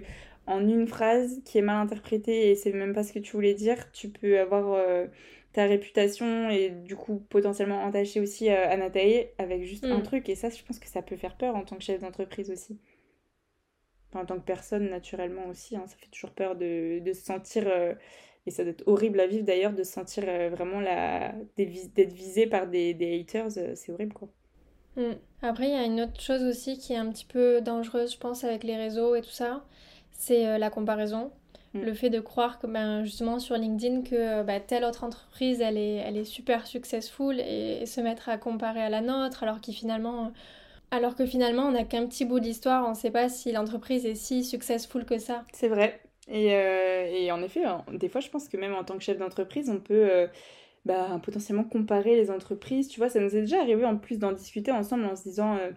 en une phrase qui est mal interprétée et c'est même pas ce que tu voulais dire, tu peux avoir euh, ta réputation et du coup potentiellement entacher aussi euh, Anatae avec juste un mm. truc. Et ça, je pense que ça peut faire peur en tant que chef d'entreprise aussi. en tant que personne, naturellement aussi, hein, ça fait toujours peur de, se sentir euh, Et ça doit être horrible à vivre d'ailleurs de sentir vraiment la... d'être visé par des, des haters, c'est horrible quoi. Mm. Après, il y a une autre chose aussi qui est un petit peu dangereuse, je pense, avec les réseaux et tout ça, c'est la comparaison. Mm. Le fait de croire que ben, justement sur LinkedIn que bah, telle autre entreprise elle est, elle est super successful et, se mettre à comparer à la nôtre alors, finalement, alors que finalement on n'a qu'un petit bout d'histoire, on ne sait pas si l'entreprise est si successful que ça. C'est vrai. Et, euh, et, en effet, hein, des fois je pense que même en tant que chef d'entreprise on peut... Euh, bah, potentiellement comparer les entreprises. Tu vois, ça nous est déjà arrivé en plus d'en discuter ensemble en se disant, euh,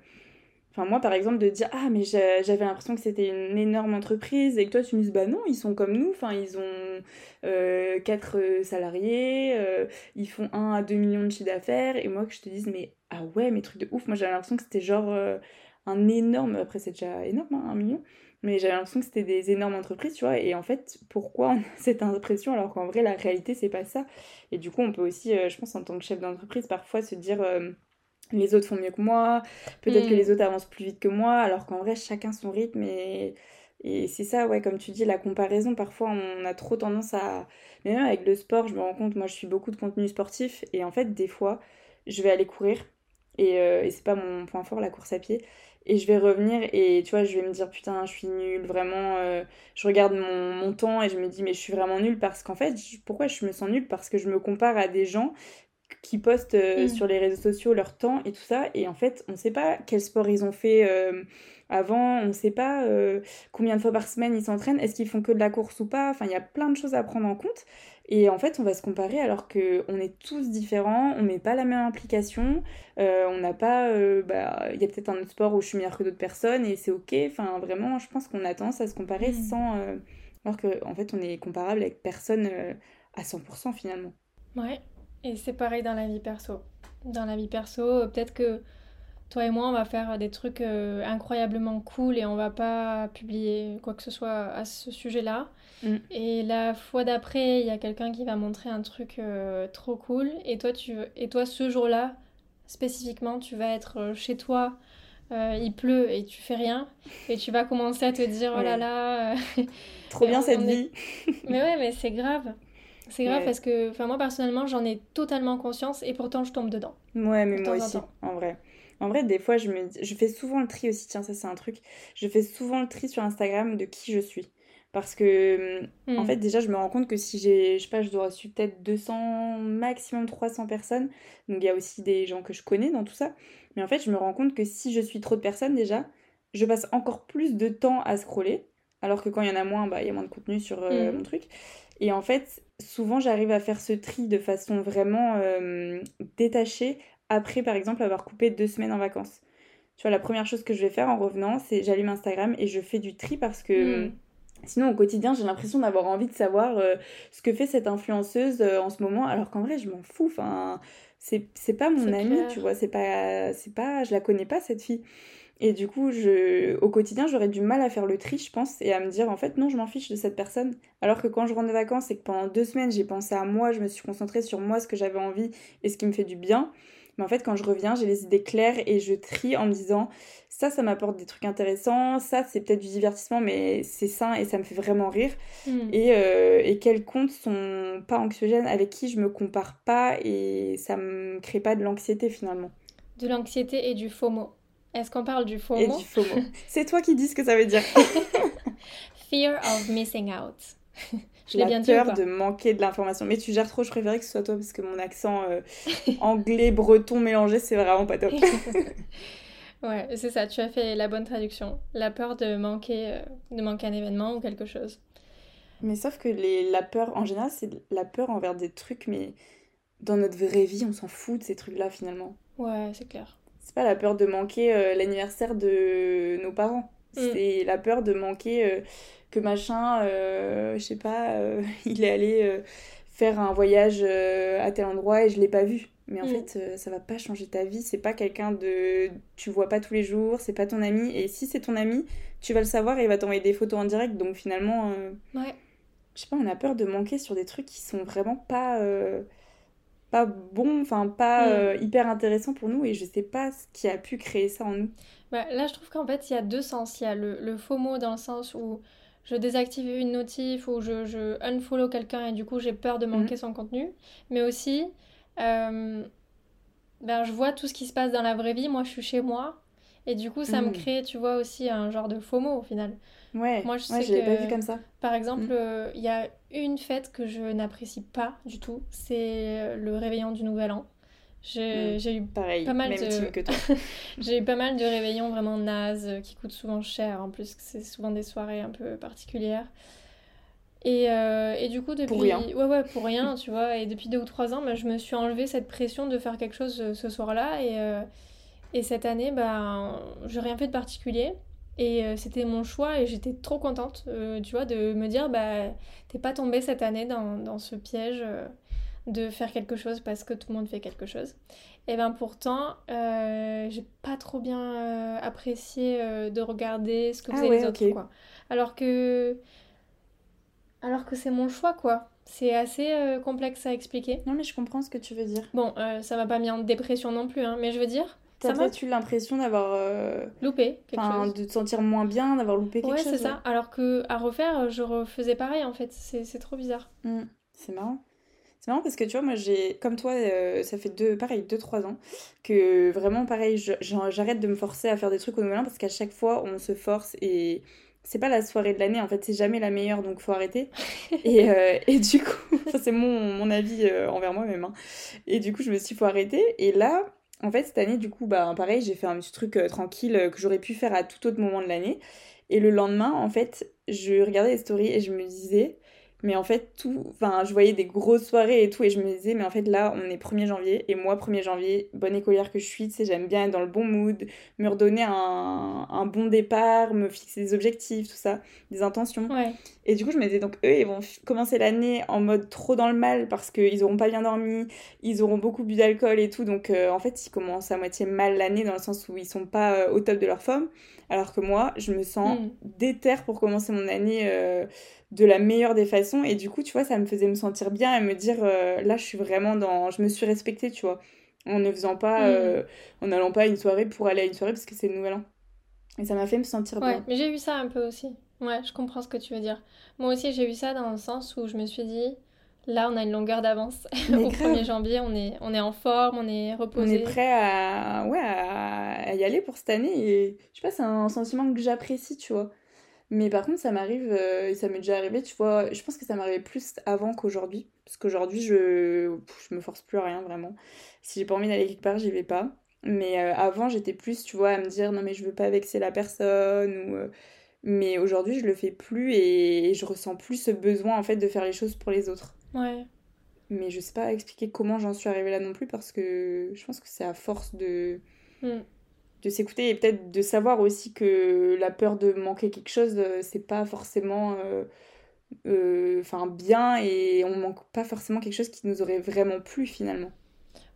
Enfin, moi, par exemple, de dire Ah, mais j'avais l'impression que c'était une énorme entreprise et que toi, tu me dis Bah non, ils sont comme nous. Enfin, ils ont euh, 4 euh, salariés, euh, ils font 1 à 2 millions de chiffre d'affaires. Et moi, que je te dise Mais ah ouais, mais trucs de ouf. Moi, j'avais l'impression que c'était genre euh, un énorme. Après, c'est déjà énorme, hein, un million. Mais j'avais l'impression que c'était des énormes entreprises, tu vois. Et en fait, pourquoi on a cette impression alors qu'en vrai, la réalité, c'est pas ça? Et du coup, on peut aussi, je pense, en tant que chef d'entreprise, parfois se dire les autres font mieux que moi, peut-être que hmm. les autres avancent plus vite que moi, alors qu'en vrai, chacun son rythme. Et, et c'est ça, ouais, comme tu dis, la comparaison, parfois, on a trop tendance à... Mais même avec le sport, je me rends compte, moi, je suis beaucoup de contenu sportif, et en fait, des fois, je vais aller courir, et, euh, et c'est pas mon point fort, la course à pied, et je vais revenir, et tu vois, je vais me dire, putain, je suis nulle, vraiment, euh, je regarde mon, mon temps, et je me dis, mais je suis vraiment nulle, parce qu'en fait, pourquoi je me sens nulle? Parce que je me compare à des gens qui postent euh, mm. sur les réseaux sociaux leur temps et tout ça. Et en fait, on ne sait pas quel sport ils ont fait euh, avant, on ne sait pas euh, combien de fois par semaine ils s'entraînent, est-ce qu'ils font que de la course ou pas? Enfin, il y a plein de choses à prendre en compte. Et en fait, on va se comparer alors qu'on est tous différents, on met pas la même implication, on n'a pas... Bah, il y a peut-être un autre sport où je suis meilleure que d'autres personnes et c'est ok. Enfin, vraiment, je pense qu'on a tendance à se comparer mm. sans... alors qu'en en fait, on est comparable avec personne à 100% finalement. Ouais, et c'est pareil dans la vie perso. Dans la vie perso, peut-être que toi et moi, on va faire des trucs euh, incroyablement cool et on va pas publier quoi que ce soit à ce sujet-là. Mm. Et la fois d'après, il y a quelqu'un qui va montrer un truc euh, trop cool. Et toi, tu, et toi ce jour-là, spécifiquement, tu vas être euh, chez toi. il pleut et tu fais rien et tu vas commencer à te dire oh là là trop bien cette vie mais ouais mais c'est grave c'est grave parce que, enfin, moi personnellement, j'en ai totalement conscience et pourtant je tombe dedans. Ouais, mais moi aussi, en, vrai. En vrai, des fois, je, me... je fais souvent le tri aussi. Tiens, ça, c'est un truc. Je fais souvent le tri sur Instagram de qui je suis. Parce que, en hmm. fait, déjà, je me rends compte que si j'ai, je sais pas, je dois reçu peut-être 200, maximum 300 personnes. Donc, il y a aussi des gens que je connais dans tout ça. Mais en fait, je me rends compte que si je suis trop de personnes, déjà, je passe encore plus de temps à scroller. Alors que quand il y en a moins, bah, il y a moins de contenu sur euh, hmm. mon truc. Et en fait, souvent, j'arrive à faire ce tri de façon vraiment euh, détachée après, par exemple, avoir coupé deux semaines en vacances. Tu vois, la première chose que je vais faire en revenant, c'est j'allume Instagram et je fais du tri parce que... Hmm. Sinon, au quotidien, j'ai l'impression d'avoir envie de savoir euh, ce que fait cette influenceuse euh, en ce moment, alors qu'en vrai, je m'en fous. Enfin, c'est pas mon amie, tu vois. C'est pas, c'est pas, je la connais pas cette fille. Et du coup, je, au quotidien, j'aurais du mal à faire le tri, je pense, et à me dire, en fait, non, je m'en fiche de cette personne. Alors que quand je rentre de vacances et que pendant deux semaines, j'ai pensé à moi, je me suis concentrée sur moi, ce que j'avais envie et ce qui me fait du bien. Mais en fait, quand je reviens, j'ai les idées claires et je trie en me disant, ça, ça m'apporte des trucs intéressants, ça, c'est peut-être du divertissement, mais c'est sain et ça me fait vraiment rire. Hmm. Et, euh, et quels comptes sont pas anxiogènes, avec qui je me compare pas et ça me crée pas de l'anxiété finalement. De l'anxiété et du FOMO. Est-ce qu'on parle du FOMO Et du FOMO. C'est toi qui dis ce que ça veut dire. Fear of missing out. Je l'ai bien dit. peur de manquer de l'information. Mais tu gères trop, je préférais que ce soit toi parce que mon accent euh, anglais, breton mélangé, c'est vraiment pas top. ouais, c'est ça, tu as fait la bonne traduction. La peur de manquer, euh, de manquer un événement ou quelque chose. Mais sauf que les, la peur, en général, c'est la peur envers des trucs, mais dans notre vraie vie, on s'en fout de ces trucs-là finalement. Ouais, c'est clair c'est pas la peur de manquer euh, l'anniversaire de nos parents. Mm. C'est la peur de manquer euh, que machin, euh, je sais pas, il est allé faire un voyage à tel endroit et je l'ai pas vu. Mais en mm. fait, ça va pas changer ta vie. C'est pas quelqu'un de. Tu vois pas tous les jours, c'est pas ton ami. Et si c'est ton ami, tu vas le savoir et il va t'envoyer des photos en direct. Donc finalement. Ouais. Je sais pas, on a peur de manquer sur des trucs qui sont vraiment pas pas bon, enfin pas mm. euh, hyper intéressant pour nous et je sais pas ce qui a pu créer ça en nous. Bah, là, je trouve qu'en fait, il y a deux sens. Il y a le, le faux mot dans le sens où je désactive une notif ou je, je unfollow quelqu'un et du coup j'ai peur de Mhm. manquer son contenu. Mais aussi, euh, ben, je vois tout ce qui se passe dans la vraie vie. Moi, je suis chez moi. Et du coup, ça me Mm. crée, tu vois, aussi un genre de FOMO au final. Ouais, Moi, je ouais, sais je l'avais pas que- vu comme ça. Par exemple, Mm. euh, il y a une fête que je n'apprécie pas du tout. C'est le réveillon du Nouvel An. J'ai Mm. eu Pareil, Pas mal même de- que. J'ai eu pas mal de réveillons vraiment nazes euh, qui coûtent souvent cher. En plus, c'est souvent des soirées un peu particulières. Et, euh, et du coup, depuis. Pour rien. Ouais, ouais, pour rien, tu vois. Et depuis deux ou trois ans, bah, je me suis enlevé cette pression de faire quelque chose ce soir-là. Et, euh, et cette année, bah, j'ai rien fait de particulier. Et euh, c'était mon choix et j'étais trop contente, euh, tu vois, de me dire, bah, t'es pas tombée cette année dans, dans ce piège euh, de faire quelque chose parce que tout le monde fait quelque chose. Et ben pourtant, j'ai pas trop bien apprécié de regarder ce que Ah faisaient ouais, les autres, quoi. Alors que, alors que c'est mon choix, quoi. C'est assez complexe à expliquer. Non, mais je comprends ce que tu veux dire. Bon, ça m'a pas mis en dépression non plus, hein, mais je veux dire, T'as peut-être eu l'impression d'avoir. euh, loupé quelque Enfin, chose. de te sentir moins bien, d'avoir loupé quelque Ouais, chose. c'est ça. Alors que à refaire, je refaisais pareil en fait. C'est c'est trop bizarre. Mm, c'est marrant. C'est marrant parce que tu vois, moi j'ai, comme toi, euh, ça fait deux, pareil, 2-3 ans, que vraiment pareil, j'arrête de me forcer à faire des trucs au nouvel an parce qu'à chaque fois on se force et c'est pas la soirée de l'année, en fait, c'est jamais la meilleure donc faut arrêter. Et, euh, et du coup, ça c'est mon, mon avis euh, envers moi-même. hein. Et du coup, je me suis dit, faut arrêter. Et là, en fait, cette année, du coup, bah pareil, j'ai fait un petit truc euh, tranquille euh, que j'aurais pu faire à tout autre moment de l'année. Et le lendemain, en fait, je regardais les stories et je me disais. Mais en fait, tout, enfin, je voyais des grosses soirées et tout, et je me disais, mais en fait, là, on est 1er janvier, et moi, 1er janvier, bonne écolière que je suis, tu sais, j'aime bien être dans le bon mood, me redonner un, un bon départ, me fixer des objectifs, tout ça, des intentions. Ouais. Et du coup, je me disais, donc, eux, ils vont commencer l'année en mode trop dans le mal, parce qu'ils auront pas bien dormi, ils auront beaucoup bu d'alcool et tout, donc, euh, en fait, ils commencent à moitié mal l'année, dans le sens où ils sont pas euh, au top de leur forme, alors que moi, je me sens Mm. déter pour commencer mon année euh, de la meilleure des façons. Et du coup, tu vois, ça me faisait me sentir bien et me dire, euh, là, je suis vraiment dans... Je me suis respectée, tu vois. En ne faisant pas... Mm. euh, en n'allant pas à une soirée pour aller à une soirée parce que c'est le nouvel an. Et ça m'a fait me sentir Ouais, bien. mais j'ai eu ça un peu aussi. Ouais, je comprends ce que tu veux dire. Moi aussi, j'ai eu ça dans le sens où je me suis dit, là, on a une longueur d'avance. Au grave. 1er janvier, on est, on est en forme, on est On est reposé. prêt à, ouais, à y aller pour cette année et je sais pas, c'est un sentiment que j'apprécie, tu vois. Mais par contre, ça m'arrive, euh, et ça m'est déjà arrivé, tu vois, je pense que ça m'arrivait plus avant qu'aujourd'hui. Parce qu'aujourd'hui, je, je me force plus à rien, vraiment. Si j'ai pas envie d'aller quelque part, j'y vais pas. Mais euh, avant, j'étais plus, tu vois, à me dire, non mais je veux pas vexer la personne, ou... euh, Mais aujourd'hui, je le fais plus et je ressens plus ce besoin, en fait, de faire les choses pour les autres. Ouais. Mais je sais pas expliquer comment j'en suis arrivée là non plus parce que je pense que c'est à force de, Mm. De s'écouter et peut-être de savoir aussi que la peur de manquer quelque chose, euh, c'est pas forcément euh, euh, enfin bien et on manque pas forcément quelque chose qui nous aurait vraiment plu finalement.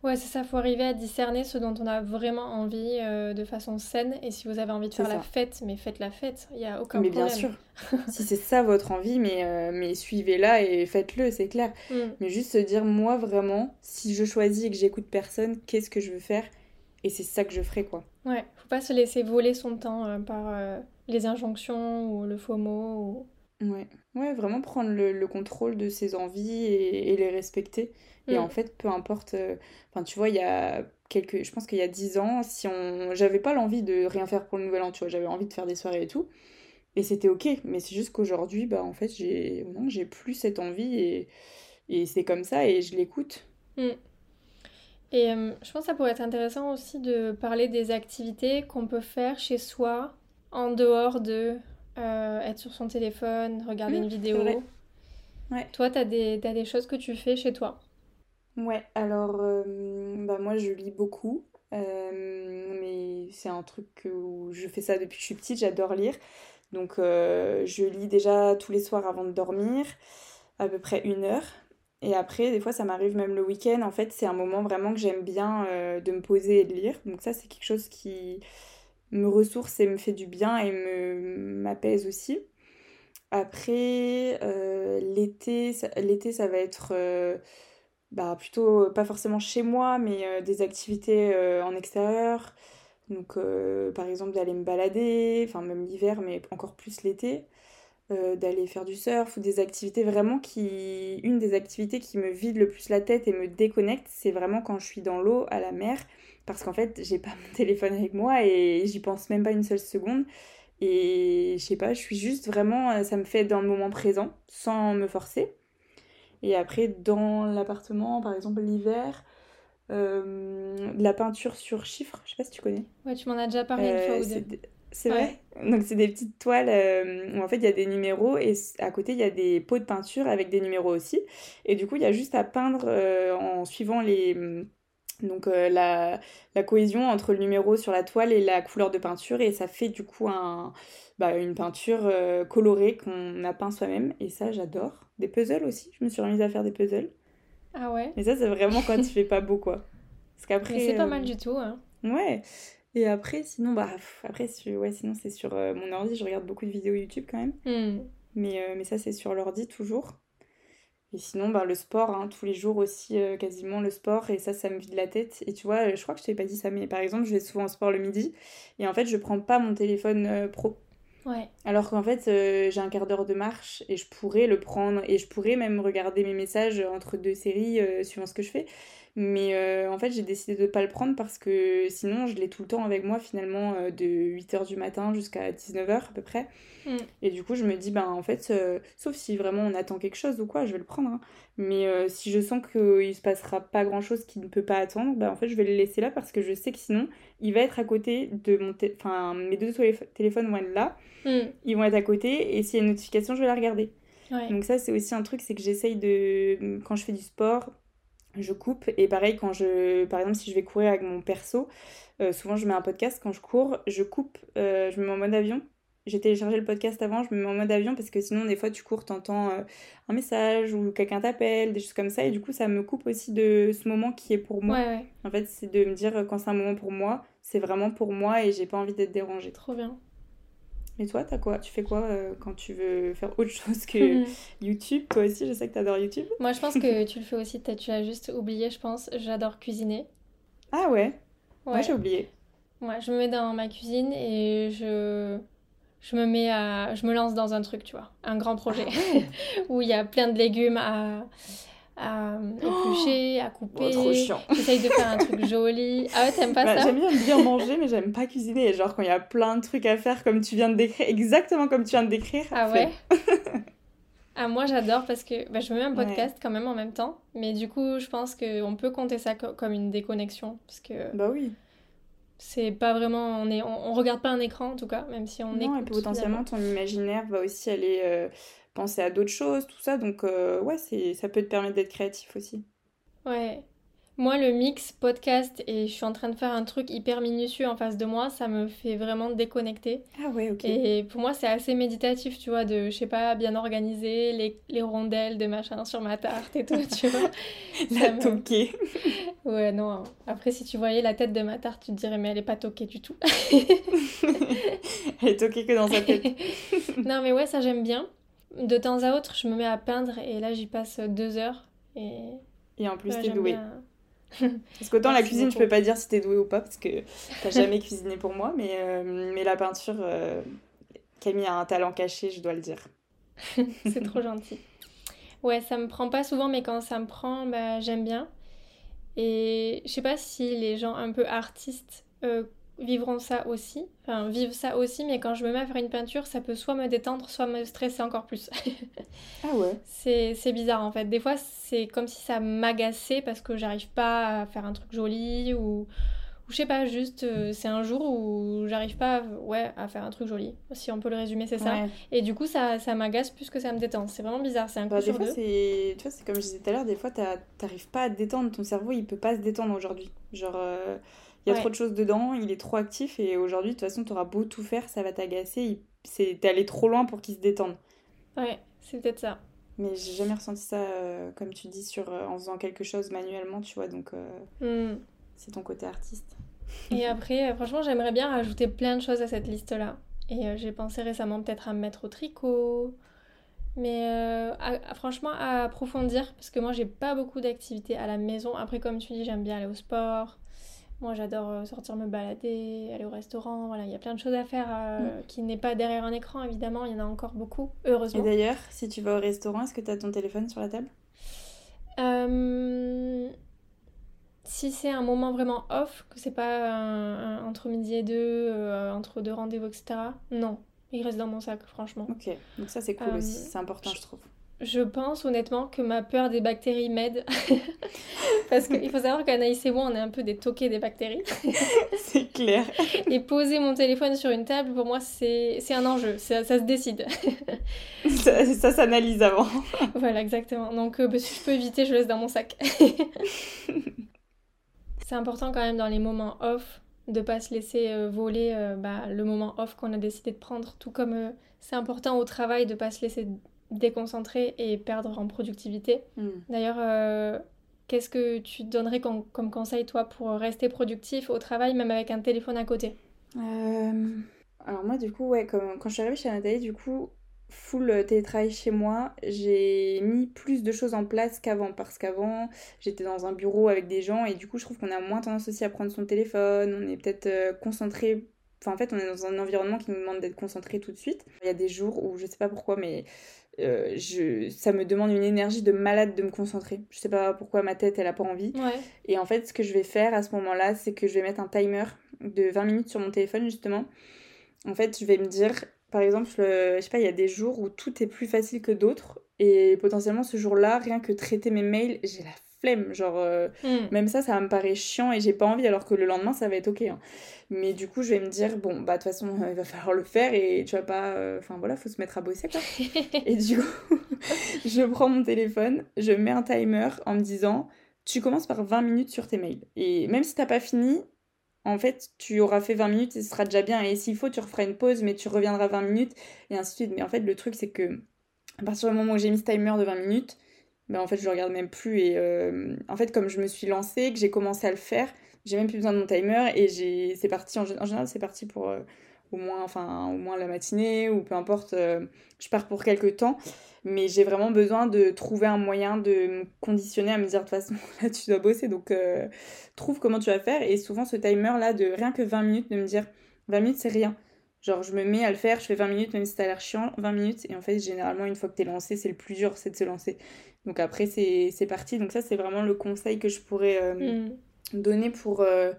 Ouais, c'est ça, faut arriver à discerner ce dont on a vraiment envie euh, de façon saine. Et si vous avez envie de faire la fête, mais faites la fête, il n'y a aucun mais bien problème. sûr, si c'est ça votre envie, mais, euh, mais suivez-la et faites-le, c'est clair. Mm. Mais juste se dire, moi vraiment, si je choisis et que j'écoute personne, qu'est-ce que je veux faire? Et c'est ça que je ferai quoi. Ouais, faut pas se laisser voler son temps euh, par euh, les injonctions ou le FOMO. Ou... Ouais, ouais, vraiment prendre le, le contrôle de ses envies et, et les respecter. Et Mm. en fait, peu importe. euh, Enfin, tu vois, il y a quelques. Je pense qu'il y a 10 ans, si on. J'avais pas l'envie de rien faire pour le nouvel an, tu vois, j'avais envie de faire des soirées et tout. Et c'était ok. Mais c'est juste qu'aujourd'hui, bah, en fait, j'ai. Non, j'ai plus cette envie et, et c'est comme ça et je l'écoute. Mm. Et euh, je pense que ça pourrait être intéressant aussi de parler des activités qu'on peut faire chez soi en dehors de euh, être sur son téléphone, regarder Mm, une vidéo. Ouais. Toi, t'as des, t'as des choses que tu fais chez toi? Ouais, alors euh, bah moi je lis beaucoup, mais c'est un truc où je fais ça depuis que je suis petite, j'adore lire. Donc je lis déjà tous les soirs avant de dormir, à peu près une heure. Et après, des fois ça m'arrive même le week-end, en fait c'est un moment vraiment que j'aime bien euh, de me poser et de lire. Donc ça c'est quelque chose qui me ressource et me fait du bien et me m'apaise aussi. Après, euh, l'été, ça, l'été ça va être... euh, bah, plutôt pas forcément chez moi, mais des activités en extérieur. Donc, par exemple, d'aller me balader, enfin, même l'hiver, mais encore plus l'été. Euh, d'aller faire du surf ou des activités vraiment qui... Une des activités qui me vide le plus la tête et me déconnecte, c'est vraiment quand je suis dans l'eau, à la mer, parce qu'en fait, j'ai pas mon téléphone avec moi et j'y pense même pas une seule seconde. Et je sais pas, je suis juste vraiment, euh, ça me fait dans le moment présent, sans me forcer. Et après, dans l'appartement, par exemple, l'hiver, euh, de la peinture sur chiffres, je sais pas si tu connais. Ouais, tu m'en as déjà parlé une fois ou deux. C'est vrai? Donc c'est des petites toiles euh, où en fait il y a des numéros et à côté il y a des pots de peinture avec des numéros aussi. Et du coup il y a juste à peindre euh, en suivant les... Donc euh, la, la, cohésion entre le numéro sur la toile et la couleur de peinture et ça fait du coup un, bah, une peinture colorée qu'on a peint soi-même et ça j'adore. Des puzzles aussi, je me suis remise à faire des puzzles. Ah ouais? Mais ça c'est vraiment quand tu fais pas beau quoi. Parce qu'après... c'est pas mal du tout. Hein. Ouais. Et après, sinon, bah, après, ouais, sinon c'est sur euh, mon ordi, je regarde beaucoup de vidéos YouTube quand même. Hmm. Mais, euh, mais ça, c'est sur l'ordi toujours. Et sinon, bah, le sport, hein, tous les jours aussi, euh, quasiment le sport, et ça, ça me vide la tête. Et tu vois, je crois que je t'ai pas dit ça, mais par exemple, je vais souvent au sport le midi, et en fait, je prends pas mon téléphone pro. Ouais. Alors qu'en fait, j'ai un quart d'heure de marche, et je pourrais le prendre, et je pourrais même regarder mes messages entre deux séries, suivant ce que je fais. Mais euh, en fait, j'ai décidé de ne pas le prendre parce que sinon, je l'ai tout le temps avec moi finalement euh, de 8h du matin jusqu'à 19h à peu près. Mm. Et du coup, je me dis, ben en fait, euh, sauf si vraiment on attend quelque chose ou quoi, je vais le prendre. Hein. Mais si je sens qu'il se passera pas grand chose qui ne peut pas attendre, ben en fait, je vais le laisser là parce que je sais que sinon, il va être à côté de mon. Enfin, mes deux téléphones vont être là, mm. ils vont être à côté et s'il y a une notification, je vais la regarder. Donc, ça, c'est aussi un truc, c'est que j'essaye de. Quand je fais du sport, je coupe. Et pareil, quand je, par exemple, si je vais courir avec mon perso, euh, souvent je mets un podcast. Quand je cours, je coupe, euh, je me mets en mode avion. J'ai téléchargé le podcast avant, je me mets en mode avion parce que sinon, des fois, tu cours, t'entends euh, un message ou quelqu'un t'appelle, des choses comme ça. Et du coup, ça me coupe aussi de ce moment qui est pour moi. En fait, c'est de me dire quand c'est un moment pour moi, c'est vraiment pour moi et j'ai pas envie d'être dérangée. Trop bien. Et toi, as quoi? Tu fais quoi euh, quand tu veux faire autre chose que YouTube? Toi aussi, je sais que tu adores YouTube. Moi, je pense que tu le fais aussi. Tu as juste oublié, je pense. J'adore cuisiner. Ah ouais, Moi, j'ai oublié. Ouais, je me mets dans ma cuisine et je je me mets à je me lance dans un truc, tu vois, un grand projet ah où il y a plein de légumes à à éplucher, à couper. Oh, trop chiant. J'essaye de faire un truc joli. Ah ouais, t'aimes pas bah, ça J'aime bien bien manger, mais j'aime pas cuisiner. genre, quand il y a plein de trucs à faire, comme tu viens de décrire, exactement comme tu viens de décrire. Ah ouais Ah, moi j'adore parce que bah, je me mets un podcast quand même en même temps, mais du coup je pense qu'on peut compter ça comme une déconnexion parce que bah oui, c'est pas vraiment on est on, regarde pas un écran en tout cas, même si on non, et potentiellement ton imaginaire va aussi aller euh, penser à d'autres choses, tout ça. Donc, euh, ouais, ça peut te permettre d'être créatif aussi. Ouais. Moi, le mix podcast et je suis en train de faire un truc hyper minutieux en face de moi, ça me fait vraiment déconnecter. Ah ouais, ok. Et pour moi, c'est assez méditatif, tu vois, de, je sais pas, bien organiser les, les rondelles de machin sur ma tarte et tout, tu vois. la toquée. ouais, non. Après, si tu voyais la tête de ma tarte, tu te dirais, mais elle est pas toquée du tout. elle est toquée que dans sa tête. non, mais ouais, ça j'aime bien de temps à autre, je me mets à peindre et là, j'y passe deux heures. Et, et en plus, t'es douée. parce qu'autant la cuisine, je peux pas dire si t'es douée ou pas, parce que t'as jamais cuisiné pour moi, mais, euh, mais la peinture, euh, Camille a un talent caché, je dois le dire. C'est trop gentil. Ouais, ça me prend pas souvent, mais quand ça me prend, bah, j'aime bien. Et je sais pas si les gens un peu artistes euh, vivront ça aussi, enfin vivent ça aussi, mais quand je me mets à faire une peinture, ça peut soit me détendre, soit me stresser encore plus. ah ouais C'est bizarre en fait. Des fois, c'est comme si ça m'agaçait parce que j'arrive pas à faire un truc joli ou, ou je sais pas, juste euh, c'est un jour où j'arrive pas ouais, à faire un truc joli. Si on peut le résumer, c'est ça. Et du coup, ça, ça m'agace plus que ça me détend. C'est vraiment bizarre, c'est un bah, des fois, c'est Tu vois, c'est comme je disais tout à l'heure, des fois, t'arrives pas à te détendre. Ton cerveau, il peut pas se détendre aujourd'hui. Genre. Euh, il y a trop de choses dedans, il est trop actif et aujourd'hui, de toute façon, tu auras beau tout faire, ça va t'agacer. T'es allé trop loin pour qu'il se détende. Ouais, c'est peut-être ça. Mais j'ai jamais ressenti ça, euh, comme tu dis, sur, euh, en faisant quelque chose manuellement, tu vois. Donc, euh, hmm. c'est ton côté artiste. Et après, franchement, j'aimerais bien rajouter plein de choses à cette liste-là. Et j'ai pensé récemment peut-être à me mettre au tricot. Mais franchement, à approfondir, parce que moi, j'ai pas beaucoup d'activités à la maison. Après, comme tu dis, j'aime bien aller au sport Moi, j'adore sortir me balader, aller au restaurant. Voilà, il y a plein de choses à faire mm. qui n'est pas derrière un écran, évidemment. Il y en a encore beaucoup, heureusement. Et d'ailleurs, si tu vas au restaurant, est-ce que tu as ton téléphone sur la table? Si c'est un moment vraiment off, que c'est pas entre midi et deux, entre deux rendez-vous, etc., non. Il reste dans mon sac, franchement. Ok, donc ça c'est cool aussi, c'est important, je trouve. Je pense honnêtement que ma peur des bactéries m'aide. Parce qu'il faut savoir qu'Anaïs et moi, on est un peu des toqués des bactéries. c'est clair. Et poser mon téléphone sur une table, pour moi, c'est un enjeu. Ça, ça se décide. ça, s'analyse avant. voilà, exactement. Donc, euh, bah, si je peux éviter, je laisse dans mon sac. c'est important quand même dans les moments off de pas se laisser euh, voler euh, bah, le moment off qu'on a décidé de prendre. Tout comme c'est important au travail de pas se laisser déconcentrer et perdre en productivité. Hmm. D'ailleurs, euh, qu'est-ce que tu donnerais comme, conseil, toi, pour rester productif au travail, même avec un téléphone à côté? Euh, Alors moi, du coup, ouais, quand je suis arrivée chez Nathalie, du coup, full télétravail chez moi, j'ai mis plus de choses en place qu'avant parce qu'avant j'étais dans un bureau avec des gens et du coup je trouve qu'on a moins tendance aussi à prendre son téléphone, on est peut-être euh, concentré Enfin, en fait, on est dans un environnement qui nous demande d'être concentré tout de suite. Il y a des jours où je sais pas pourquoi, mais euh, je, ça me demande une énergie de malade de me concentrer. Je sais pas pourquoi ma tête elle a pas envie. Et en fait, ce que je vais faire à ce moment-là, c'est que je vais mettre un timer de 20 minutes sur mon téléphone justement. En fait, je vais me dire, par exemple, je sais pas, il y a des jours où tout est plus facile que d'autres. Et potentiellement, ce jour-là, rien que traiter mes mails, j'ai la flemme. Genre, euh, hmm. même ça, ça me paraît chiant et j'ai pas envie, alors que le lendemain, ça va être ok. Hein. Mais du coup, je vais me dire, bon, bah, de toute façon, il va falloir le faire et tu vas pas. Euh, enfin, voilà, faut se mettre à bosser, quoi. et du coup, je prends mon téléphone, je mets un timer en me disant, tu commences par 20 minutes sur tes mails. Et même si t'as pas fini, en fait, tu auras fait 20 minutes et ce sera déjà bien. Et s'il faut, tu referas une pause, mais tu reviendras 20 minutes et ainsi de suite. Mais en fait, le truc, c'est que à partir du moment où j'ai mis ce timer de 20 minutes, ben en fait, je le regarde même plus. Et euh, en fait, comme je me suis lancée, que j'ai commencé à le faire, j'ai même plus besoin de mon timer et j'ai c'est parti en, général c'est parti pour euh, au moins enfin au moins la matinée ou peu importe euh, je pars pour quelques temps. Mais j'ai vraiment besoin de trouver un moyen de me conditionner à me dire de toute façon là tu dois bosser. Donc trouve comment tu vas faire. Et souvent ce timer là de rien que 20 minutes de me dire 20 minutes c'est rien Genre, je me mets à le faire, je fais 20 minutes, même si ça a l'air chiant, 20 minutes. Et en fait, généralement, une fois que t'es lancé, c'est le plus dur, c'est de se lancer. Donc après, c'est parti. Donc ça, c'est vraiment le conseil que je pourrais mm donner pour euh,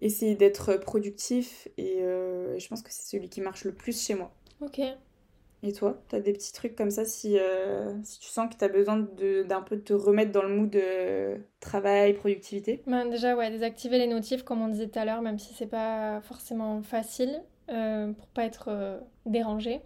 essayer d'être productif et euh, je pense que c'est celui qui marche le plus chez moi. Ok. Et toi, tu as des petits trucs comme ça si, euh, si tu sens que tu as besoin d'un peu te remettre dans le mood de travail, productivité? Ben Déjà, ouais, désactiver les notifs comme on disait tout à l'heure, même si c'est pas forcément facile pour pas être dérangé.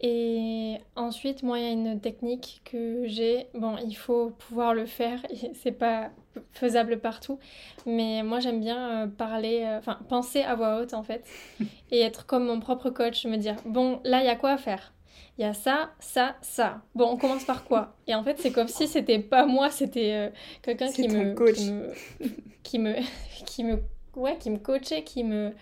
Et ensuite, moi, il y a une technique que j'ai. Bon, il faut pouvoir le faire, c'est pas faisable partout, mais moi, j'aime bien euh, parler, euh, enfin, penser à voix haute en fait, et être comme mon propre coach, me dire bon, là, il y a quoi à faire? Il y a ça, ça, ça. Bon, on commence par quoi? Et en fait, c'est comme si c'était pas moi, c'était euh, quelqu'un qui me, qui me, qui me, qui me, ouais, qui me coachait, qui me,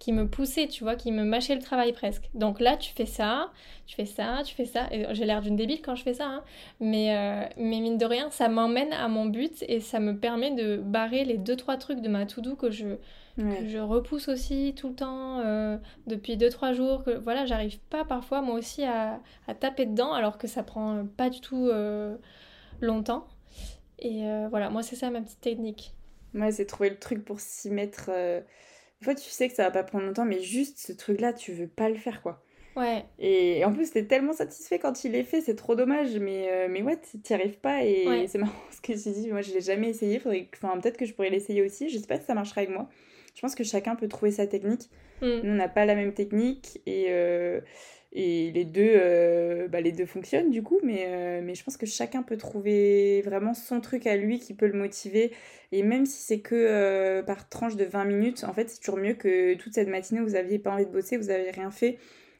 qui me poussait, tu vois, qui me mâchait le travail presque. Donc là, tu fais ça, tu fais ça, tu fais ça. J'ai l'air d'une débile quand je fais ça, hein. mais, euh, mais mine de rien, ça m'emmène à mon but et ça me permet de barrer les deux trois trucs de ma to-do que je, je repousse aussi tout le temps euh, depuis deux trois jours. Que voilà, j'arrive pas parfois moi aussi à, à, taper dedans alors que ça prend pas du tout euh, longtemps. Et voilà, moi c'est ça ma petite technique. Moi, c'est trouver le truc pour s'y mettre des fois, tu sais que ça va pas prendre longtemps, mais juste ce truc-là, tu veux pas le faire, quoi. Ouais. Et en plus, t'es tellement satisfait quand il est fait, c'est trop dommage, mais, euh, mais ouais, t'y arrives pas et c'est marrant ce que tu dis. Moi, je l'ai jamais essayé, faudrait... enfin, peut-être que je pourrais l'essayer aussi, je sais pas si ça marchera avec moi. Je pense que chacun peut trouver sa technique. Mm. Nous, on n'a pas la même technique et. Euh, et les deux, euh, bah, les deux fonctionnent du coup, mais, euh, mais je pense que chacun peut trouver vraiment son truc à lui qui peut le motiver. Et même si c'est que euh, par tranche de 20 minutes, en fait, c'est toujours mieux que toute cette matinée, vous aviez pas envie de bosser, vous avez rien fait.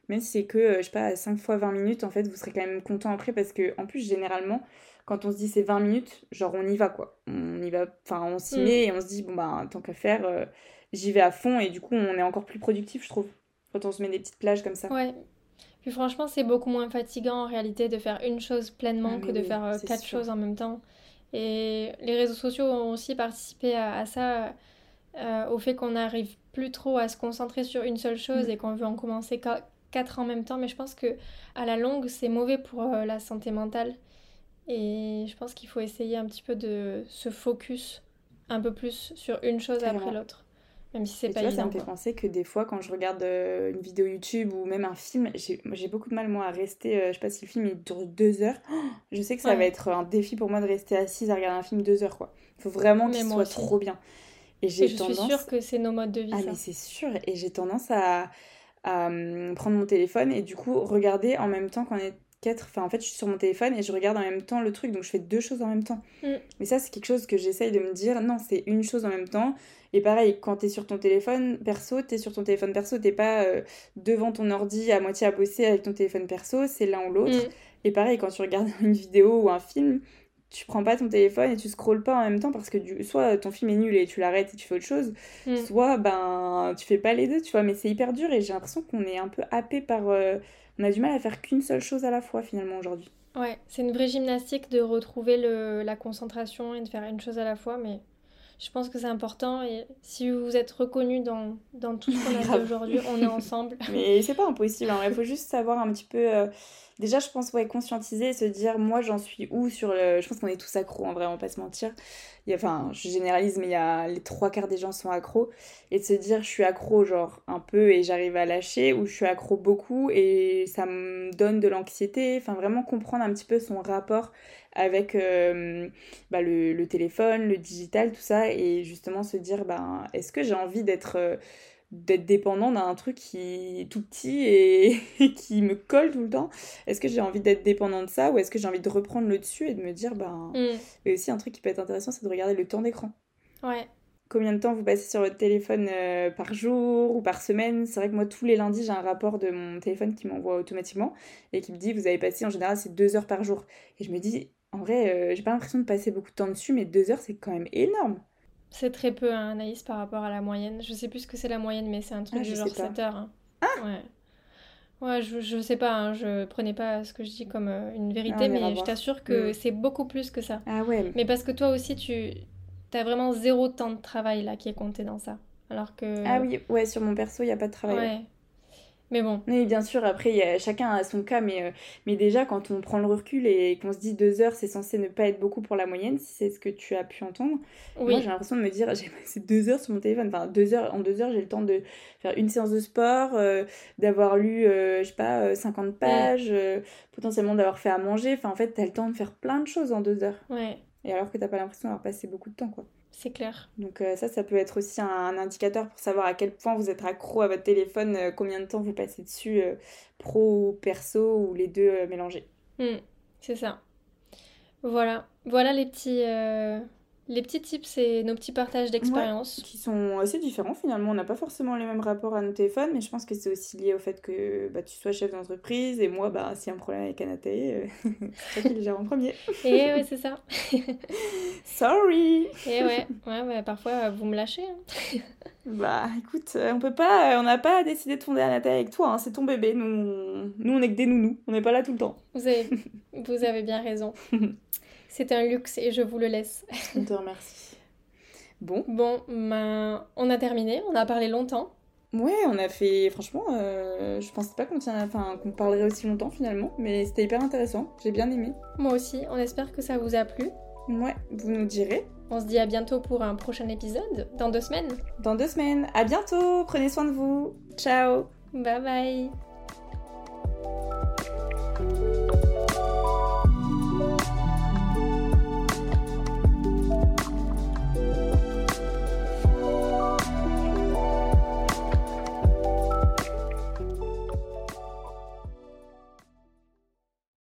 Même si c'est que, je sais pas, 5 fois 20 minutes, en fait, vous serez quand même content après parce que, en plus, généralement, quand on se dit c'est 20 minutes, genre on y va quoi. On y va, enfin, on s'y mm. met et on se dit, bon, bah, tant qu'à faire, j'y vais à fond et du coup, on est encore plus productif, je trouve, quand on se met des petites plages comme ça. Ouais, puis franchement, c'est beaucoup moins fatigant en réalité de faire une chose pleinement ah, que de faire euh, quatre choses en même temps. Et les réseaux sociaux ont aussi participé à, ça. euh, au fait qu'on n'arrive plus trop à se concentrer sur une seule chose Mm. et qu'on veut en commencer qu- quatre en même temps. Mais je pense que à la longue, c'est mauvais pour euh, la santé mentale. Et je pense qu'il faut essayer un petit peu de se focus un peu plus sur une chose après l'autre. Même si c'est pas tu vois, ça évident. me fait quoi. penser que des fois, quand je regarde euh, une vidéo YouTube ou même un film, j'ai beaucoup de mal, moi, à rester. euh, je sais pas si le film il dure deux heures. Oh, je sais que ça Ouais. va être un défi pour moi de rester assise à regarder un film deux heures, quoi. Il faut vraiment qu'il soit aussi. trop bien. Et j'ai je tendance. suis sûre que c'est nos modes de vie, Ah, ça. mais c'est sûr. Et j'ai tendance à, à, hum, prendre mon téléphone et du coup regarder en même temps qu'on est quatre. Enfin, en fait, je suis sur mon téléphone et je regarde en même temps le truc. Donc, je fais deux choses en même temps. Mm. Mais ça, c'est quelque chose que j'essaye de me dire. Non, c'est une chose en même temps. Et pareil, quand t'es sur ton téléphone perso, t'es sur ton téléphone perso. T'es pas euh, devant ton ordi à moitié à bosser avec ton téléphone perso. C'est l'un ou l'autre. Mm. Et pareil, quand tu regardes une vidéo ou un film, tu prends pas ton téléphone et tu scrolles pas en même temps parce que du... soit ton film est nul et tu l'arrêtes et tu fais autre chose, Mm. soit ben tu fais pas les deux, tu vois. Mais c'est hyper dur et j'ai l'impression qu'on est un peu happé par. euh, On a du mal à faire qu'une seule chose à la fois finalement aujourd'hui. Ouais, c'est une vraie gymnastique de retrouver le, la concentration et de faire une chose à la fois, mais je pense que c'est important et si vous êtes reconnu dans, dans tout ce qu'on a Grave. aujourd'hui, on est ensemble. Mais c'est pas impossible, il faut juste savoir un petit peu. euh, Déjà, je pense, ouais, conscientiser et se dire, moi, j'en suis où sur le. Je pense qu'on est tous accros, en vrai, on va pas se mentir. Enfin, je généralise, mais il y a les trois quarts des gens sont accros. Et de se dire, je suis accro, genre, un peu et j'arrive à lâcher, ou je suis accro beaucoup et ça me donne de l'anxiété. Enfin, vraiment comprendre un petit peu son rapport avec euh, bah, le, le téléphone, le digital, tout ça. Et justement se dire, ben, est-ce que j'ai envie d'être. euh, d'être dépendant d'un truc qui est tout petit et, et qui me colle tout le temps. Est-ce que j'ai envie d'être dépendant de ça ou est-ce que j'ai envie de reprendre le dessus et de me dire, ben... Mm. Et aussi un truc qui peut être intéressant, c'est de regarder le temps d'écran. Ouais, Combien de temps vous passez sur votre téléphone euh, par jour ou par semaine? C'est vrai que moi, tous les lundis, j'ai un rapport de mon téléphone qui m'envoie automatiquement et qui me dit, vous avez passé, en général, c'est deux heures par jour. Et je me dis, en vrai, euh, j'ai pas l'impression de passer beaucoup de temps dessus, mais deux heures, c'est quand même énorme. C'est très peu, hein, Anaïs, par rapport à la moyenne. Je sais plus ce que c'est la moyenne, mais c'est un truc Ah, du genre sais pas. 7 heures. hein. Ouais. Ouais, je, je sais pas, hein, je prenais pas ce que je dis comme euh, une vérité, Ah, mais je t'assure que Mm. c'est beaucoup plus que ça. Ah ouais, Mais parce que toi aussi, tu as vraiment zéro temps de travail là qui est compté dans ça. Alors que. ah oui, ouais, sur mon perso, il n'y a pas de travail. ouais. Mais bon, Oui, bien sûr, après, y a, chacun a son cas, mais, euh, mais déjà, quand on prend le recul et qu'on se dit deux heures, c'est censé ne pas être beaucoup pour la moyenne, si c'est ce que tu as pu entendre. oui. Moi, j'ai l'impression de me dire, j'ai passé deux heures sur mon téléphone. Enfin, deux heures, en deux heures, j'ai le temps de faire une séance de sport, euh, d'avoir lu, euh, je sais pas, euh, 50 pages, euh, potentiellement d'avoir fait à manger. Enfin, en fait, t'as le temps de faire plein de choses en deux heures. Ouais, Et alors que t'as pas l'impression d'avoir passé beaucoup de temps, quoi. C'est clair. Donc euh, ça, ça peut être aussi un, un indicateur pour savoir à quel point vous êtes accro à votre téléphone, euh, combien de temps vous passez dessus, euh, pro ou perso, ou les deux mélangés. Hmm, c'est ça. Voilà. Voilà les petits, les petits tips et nos petits partages d'expérience. Qui sont assez différents finalement, on n'a pas forcément les mêmes rapports à nos téléphones, mais je pense que c'est aussi lié au fait que bah, tu sois chef d'entreprise, et moi, bah, s'il y a un problème avec Anatae, euh, c'est toi qui le gère en premier. Et ouais, c'est ça. Sorry Et ouais, ouais, parfois euh, vous me lâchez. hein. Bah écoute, euh, on peut pas, on n'a pas décidé de fonder Anatae avec toi, hein, c'est ton bébé, nous, on- nous on est que des nounous, on n'est pas là tout le temps. Vous avez, vous avez bien raison. C'est un luxe et je vous le laisse. On te remercie. Bon, Bon, ben, on a terminé. On a parlé longtemps. Ouais, on a fait, franchement, euh, je pensais pas qu'on tient, enfin, qu'on parlerait aussi longtemps finalement, mais c'était hyper intéressant, j'ai bien aimé. Moi aussi. On espère que ça vous a plu. Ouais, vous nous direz. On se dit à bientôt pour un prochain épisode, dans deux semaines. Dans deux semaines, à bientôt, prenez soin de vous, ciao Bye bye